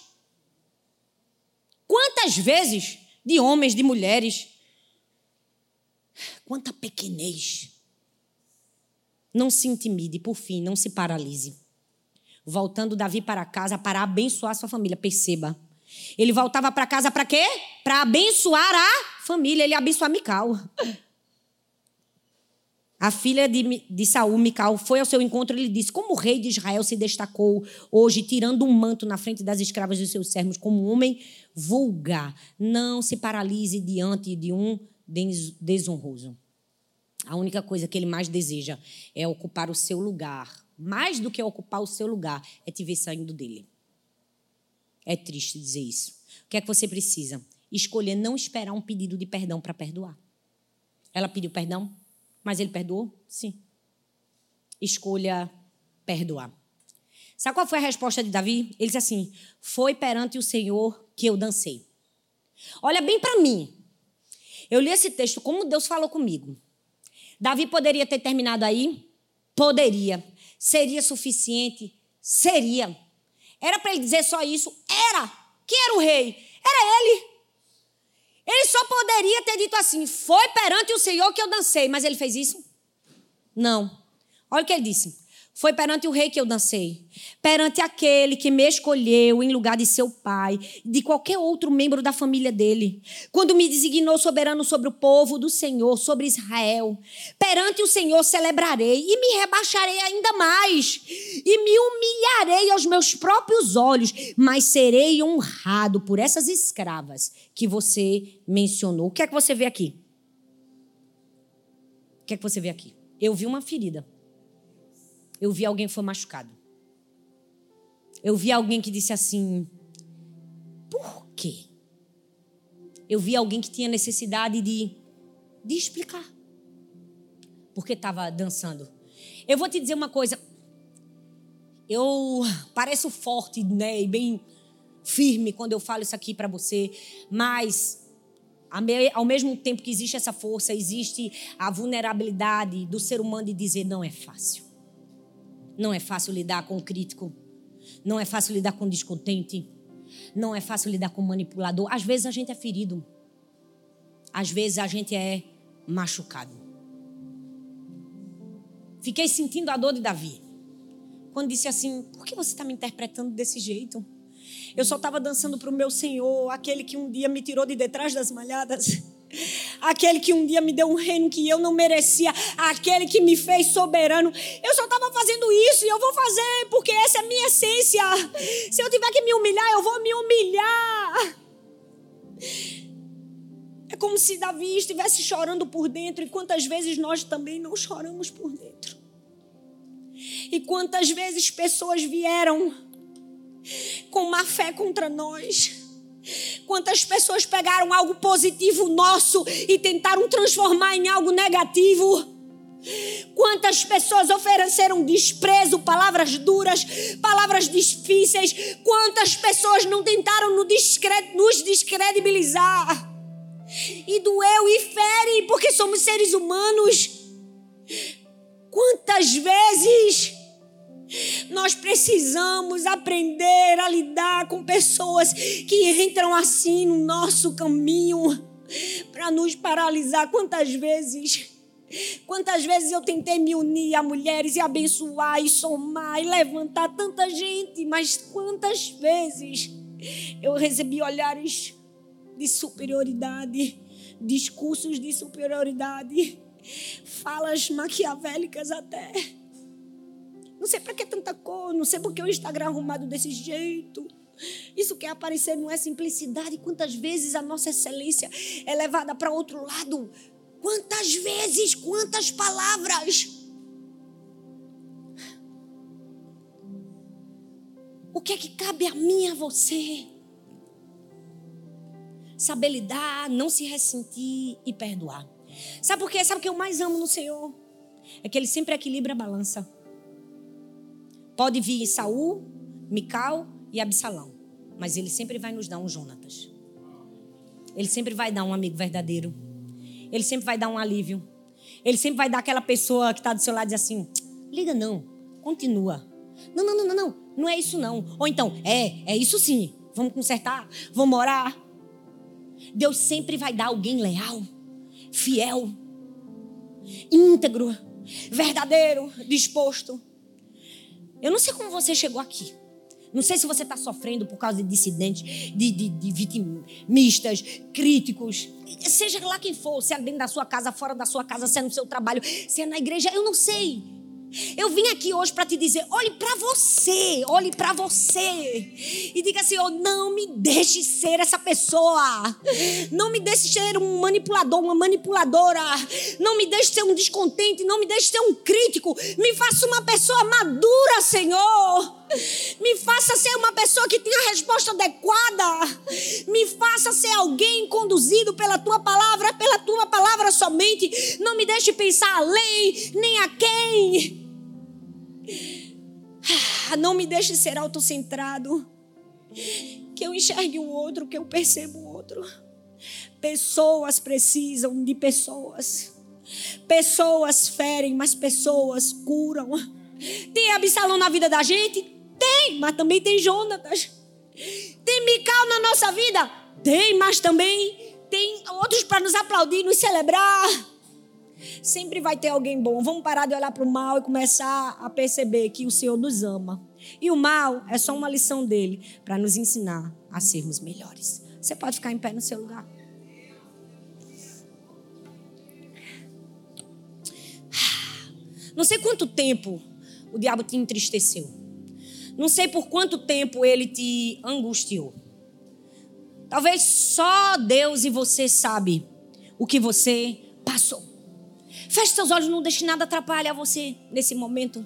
Quantas vezes, de homens, de mulheres, quanta pequenez. Não se intimide, por fim, não se paralise. Voltando Davi para casa para abençoar sua família, perceba. Ele voltava para casa para quê? Para abençoar a família, ele abençoar Mical. A filha de, de Saul, Mical, foi ao seu encontro e lhe disse: Como o rei de Israel se destacou hoje, tirando um manto na frente das escravas de seus servos, como um homem vulgar. Não se paralise diante de um desonroso. A única coisa que ele mais deseja é ocupar o seu lugar. Mais do que ocupar o seu lugar, é te ver saindo dele. É triste dizer isso. O que é que você precisa? Escolher não esperar um pedido de perdão para perdoar. Ela pediu perdão, mas ele perdoou? Sim. Escolha perdoar. Sabe qual foi a resposta de Davi? Ele disse assim: Foi perante o Senhor que eu dancei. Olha bem para mim. Eu li esse texto como Deus falou comigo. Davi poderia ter terminado aí? Poderia. Seria suficiente? Seria. Era para ele dizer só isso? Era. Quem era o rei? Era ele. Ele só poderia ter dito assim: Foi perante o Senhor que eu dancei. Mas ele fez isso? Não. Olha o que ele disse. Foi perante o rei que eu dancei, perante aquele que me escolheu em lugar de seu pai, de qualquer outro membro da família dele, quando me designou soberano sobre o povo do Senhor, sobre Israel. Perante o Senhor celebrarei e me rebaixarei ainda mais, e me humilharei aos meus próprios olhos, mas serei honrado por essas escravas que você mencionou. O que é que você vê aqui? O que é que você vê aqui? Eu vi uma ferida eu vi alguém que foi machucado. Eu vi alguém que disse assim: por quê? Eu vi alguém que tinha necessidade de, de explicar. Porque estava dançando. Eu vou te dizer uma coisa. Eu pareço forte, né? E bem firme quando eu falo isso aqui para você. Mas ao mesmo tempo que existe essa força, existe a vulnerabilidade do ser humano de dizer não é fácil. Não é fácil lidar com o crítico. Não é fácil lidar com o descontente. Não é fácil lidar com o manipulador. Às vezes a gente é ferido. Às vezes a gente é machucado. Fiquei sentindo a dor de Davi. Quando disse assim: Por que você está me interpretando desse jeito? Eu só estava dançando para o meu Senhor, aquele que um dia me tirou de detrás das malhadas aquele que um dia me deu um reino que eu não merecia, aquele que me fez soberano. Eu só estava fazendo isso e eu vou fazer porque essa é a minha essência. Se eu tiver que me humilhar, eu vou me humilhar. É como se Davi estivesse chorando por dentro e quantas vezes nós também não choramos por dentro. E quantas vezes pessoas vieram com má fé contra nós Quantas pessoas pegaram algo positivo nosso e tentaram transformar em algo negativo? Quantas pessoas ofereceram desprezo, palavras duras, palavras difíceis? Quantas pessoas não tentaram nos descredibilizar? E doeu e fere, porque somos seres humanos. Quantas vezes nós precisamos aprender a lidar com pessoas que entram assim no nosso caminho para nos paralisar. Quantas vezes, quantas vezes eu tentei me unir a mulheres e abençoar e somar e levantar tanta gente, mas quantas vezes eu recebi olhares de superioridade, discursos de superioridade, falas maquiavélicas até não sei para que tanta cor, não sei por que o Instagram é arrumado desse jeito. Isso quer aparecer não é simplicidade. Quantas vezes a nossa excelência é levada para outro lado? Quantas vezes, quantas palavras? O que é que cabe a mim e a você? saber lidar, não se ressentir e perdoar. Sabe por quê? Sabe o que eu mais amo no Senhor? É que ele sempre equilibra a balança. Pode vir Saul, Mical e Absalão, mas ele sempre vai nos dar um Jonatas. Ele sempre vai dar um amigo verdadeiro. Ele sempre vai dar um alívio. Ele sempre vai dar aquela pessoa que está do seu lado e diz assim: liga não, continua. Não, não, não, não, não, não é isso não. Ou então, é, é isso sim. Vamos consertar, vamos orar. Deus sempre vai dar alguém leal, fiel, íntegro, verdadeiro, disposto. Eu não sei como você chegou aqui. Não sei se você está sofrendo por causa de dissidentes, de, de, de, vitimistas, críticos, seja lá quem for, se é dentro da sua casa, fora da sua casa, se é no seu trabalho, se é na igreja, eu não sei. Eu vim aqui hoje para te dizer: olhe para você, olhe para você. E diga assim: oh, não me deixe ser essa pessoa. Não me deixe ser um manipulador, uma manipuladora. Não me deixe ser um descontente, não me deixe ser um crítico. Me faça uma pessoa madura, Senhor. Me faça ser uma pessoa que tenha a resposta adequada. Me faça ser alguém conduzido pela tua palavra, pela tua palavra somente. Não me deixe pensar além, nem a quem. Ah, não me deixe ser autocentrado. Que eu enxergue o outro, que eu perceba o outro. Pessoas precisam de pessoas. Pessoas ferem, mas pessoas curam. Tem Absalão na vida da gente? Tem, mas também tem Jonatas. Tem Mical na nossa vida? Tem, mas também tem outros para nos aplaudir, nos celebrar. Sempre vai ter alguém bom. Vamos parar de olhar para o mal e começar a perceber que o Senhor nos ama. E o mal é só uma lição dele para nos ensinar a sermos melhores. Você pode ficar em pé no seu lugar. Não sei quanto tempo o diabo te entristeceu. Não sei por quanto tempo ele te angustiou. Talvez só Deus e você sabe o que você passou. Feche seus olhos, não deixe nada atrapalhar você nesse momento.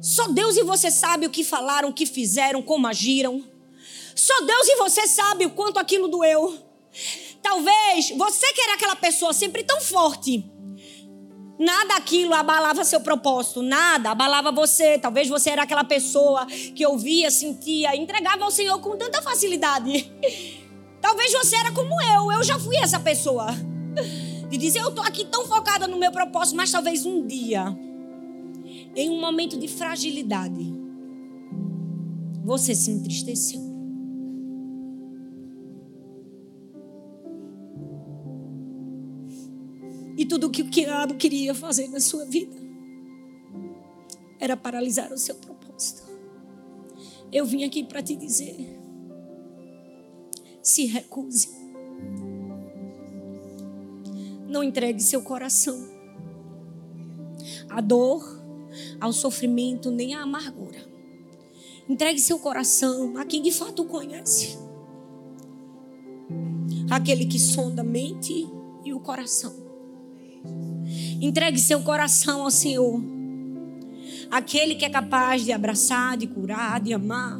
Só Deus e você sabe o que falaram, o que fizeram, como agiram. Só Deus e você sabe o quanto aquilo doeu. Talvez você que era aquela pessoa sempre tão forte. Nada aquilo abalava seu propósito, nada abalava você. Talvez você era aquela pessoa que ouvia, sentia, entregava ao Senhor com tanta facilidade. Talvez você era como eu, eu já fui essa pessoa de dizer eu estou aqui tão focada no meu propósito, mas talvez um dia, em um momento de fragilidade, você se entristeceu. E tudo o que o diabo queria fazer na sua vida era paralisar o seu propósito. Eu vim aqui para te dizer: se recuse. Não entregue seu coração à dor, ao sofrimento, nem à amargura. Entregue seu coração a quem de fato o conhece. Aquele que sonda a mente e o coração. Entregue seu coração ao Senhor. Aquele que é capaz de abraçar, de curar, de amar.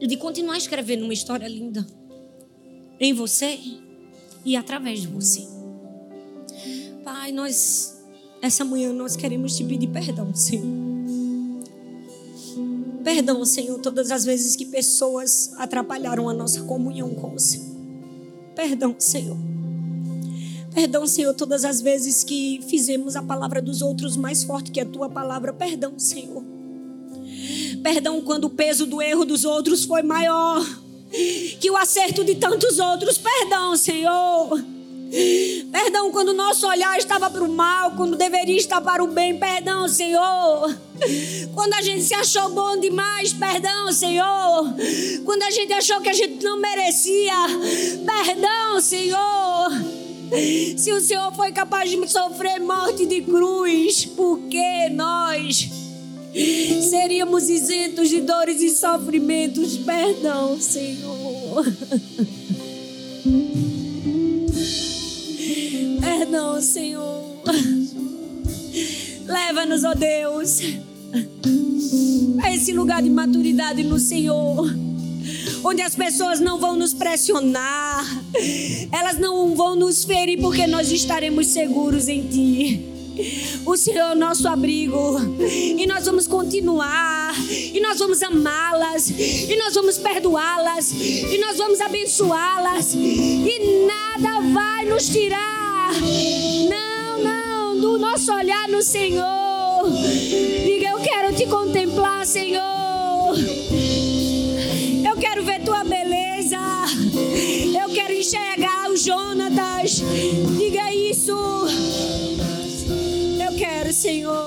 E de continuar escrevendo uma história linda em você e através de você. Pai, nós, essa manhã, nós queremos te pedir perdão, Senhor. Perdão, Senhor, todas as vezes que pessoas atrapalharam a nossa comunhão com o Senhor. Perdão, Senhor. Perdão, Senhor, todas as vezes que fizemos a palavra dos outros mais forte que a tua palavra. Perdão, Senhor. Perdão quando o peso do erro dos outros foi maior que o acerto de tantos outros. Perdão, Senhor. Perdão quando o nosso olhar estava para o mal, quando deveria estar para o bem. Perdão, Senhor. Quando a gente se achou bom demais. Perdão, Senhor. Quando a gente achou que a gente não merecia. Perdão, Senhor. Se o Senhor foi capaz de sofrer morte de cruz, por que nós? Seríamos isentos de dores e sofrimentos. Perdão, Senhor. Perdão, Senhor. Leva-nos, ó Deus, a esse lugar de maturidade no Senhor. onde as pessoas não vão nos pressionar, elas não vão nos ferir, porque nós estaremos seguros em Ti. O Senhor é o nosso abrigo, e nós vamos continuar, e nós vamos amá-las, e nós vamos perdoá-las, e nós vamos abençoá-las, e nada vai nos tirar, não, não, do nosso olhar no Senhor. Diga, eu quero te contemplar, Senhor. Eu quero ver tua beleza. Eu quero enxergar o Jonatas. Diga isso. Senhor.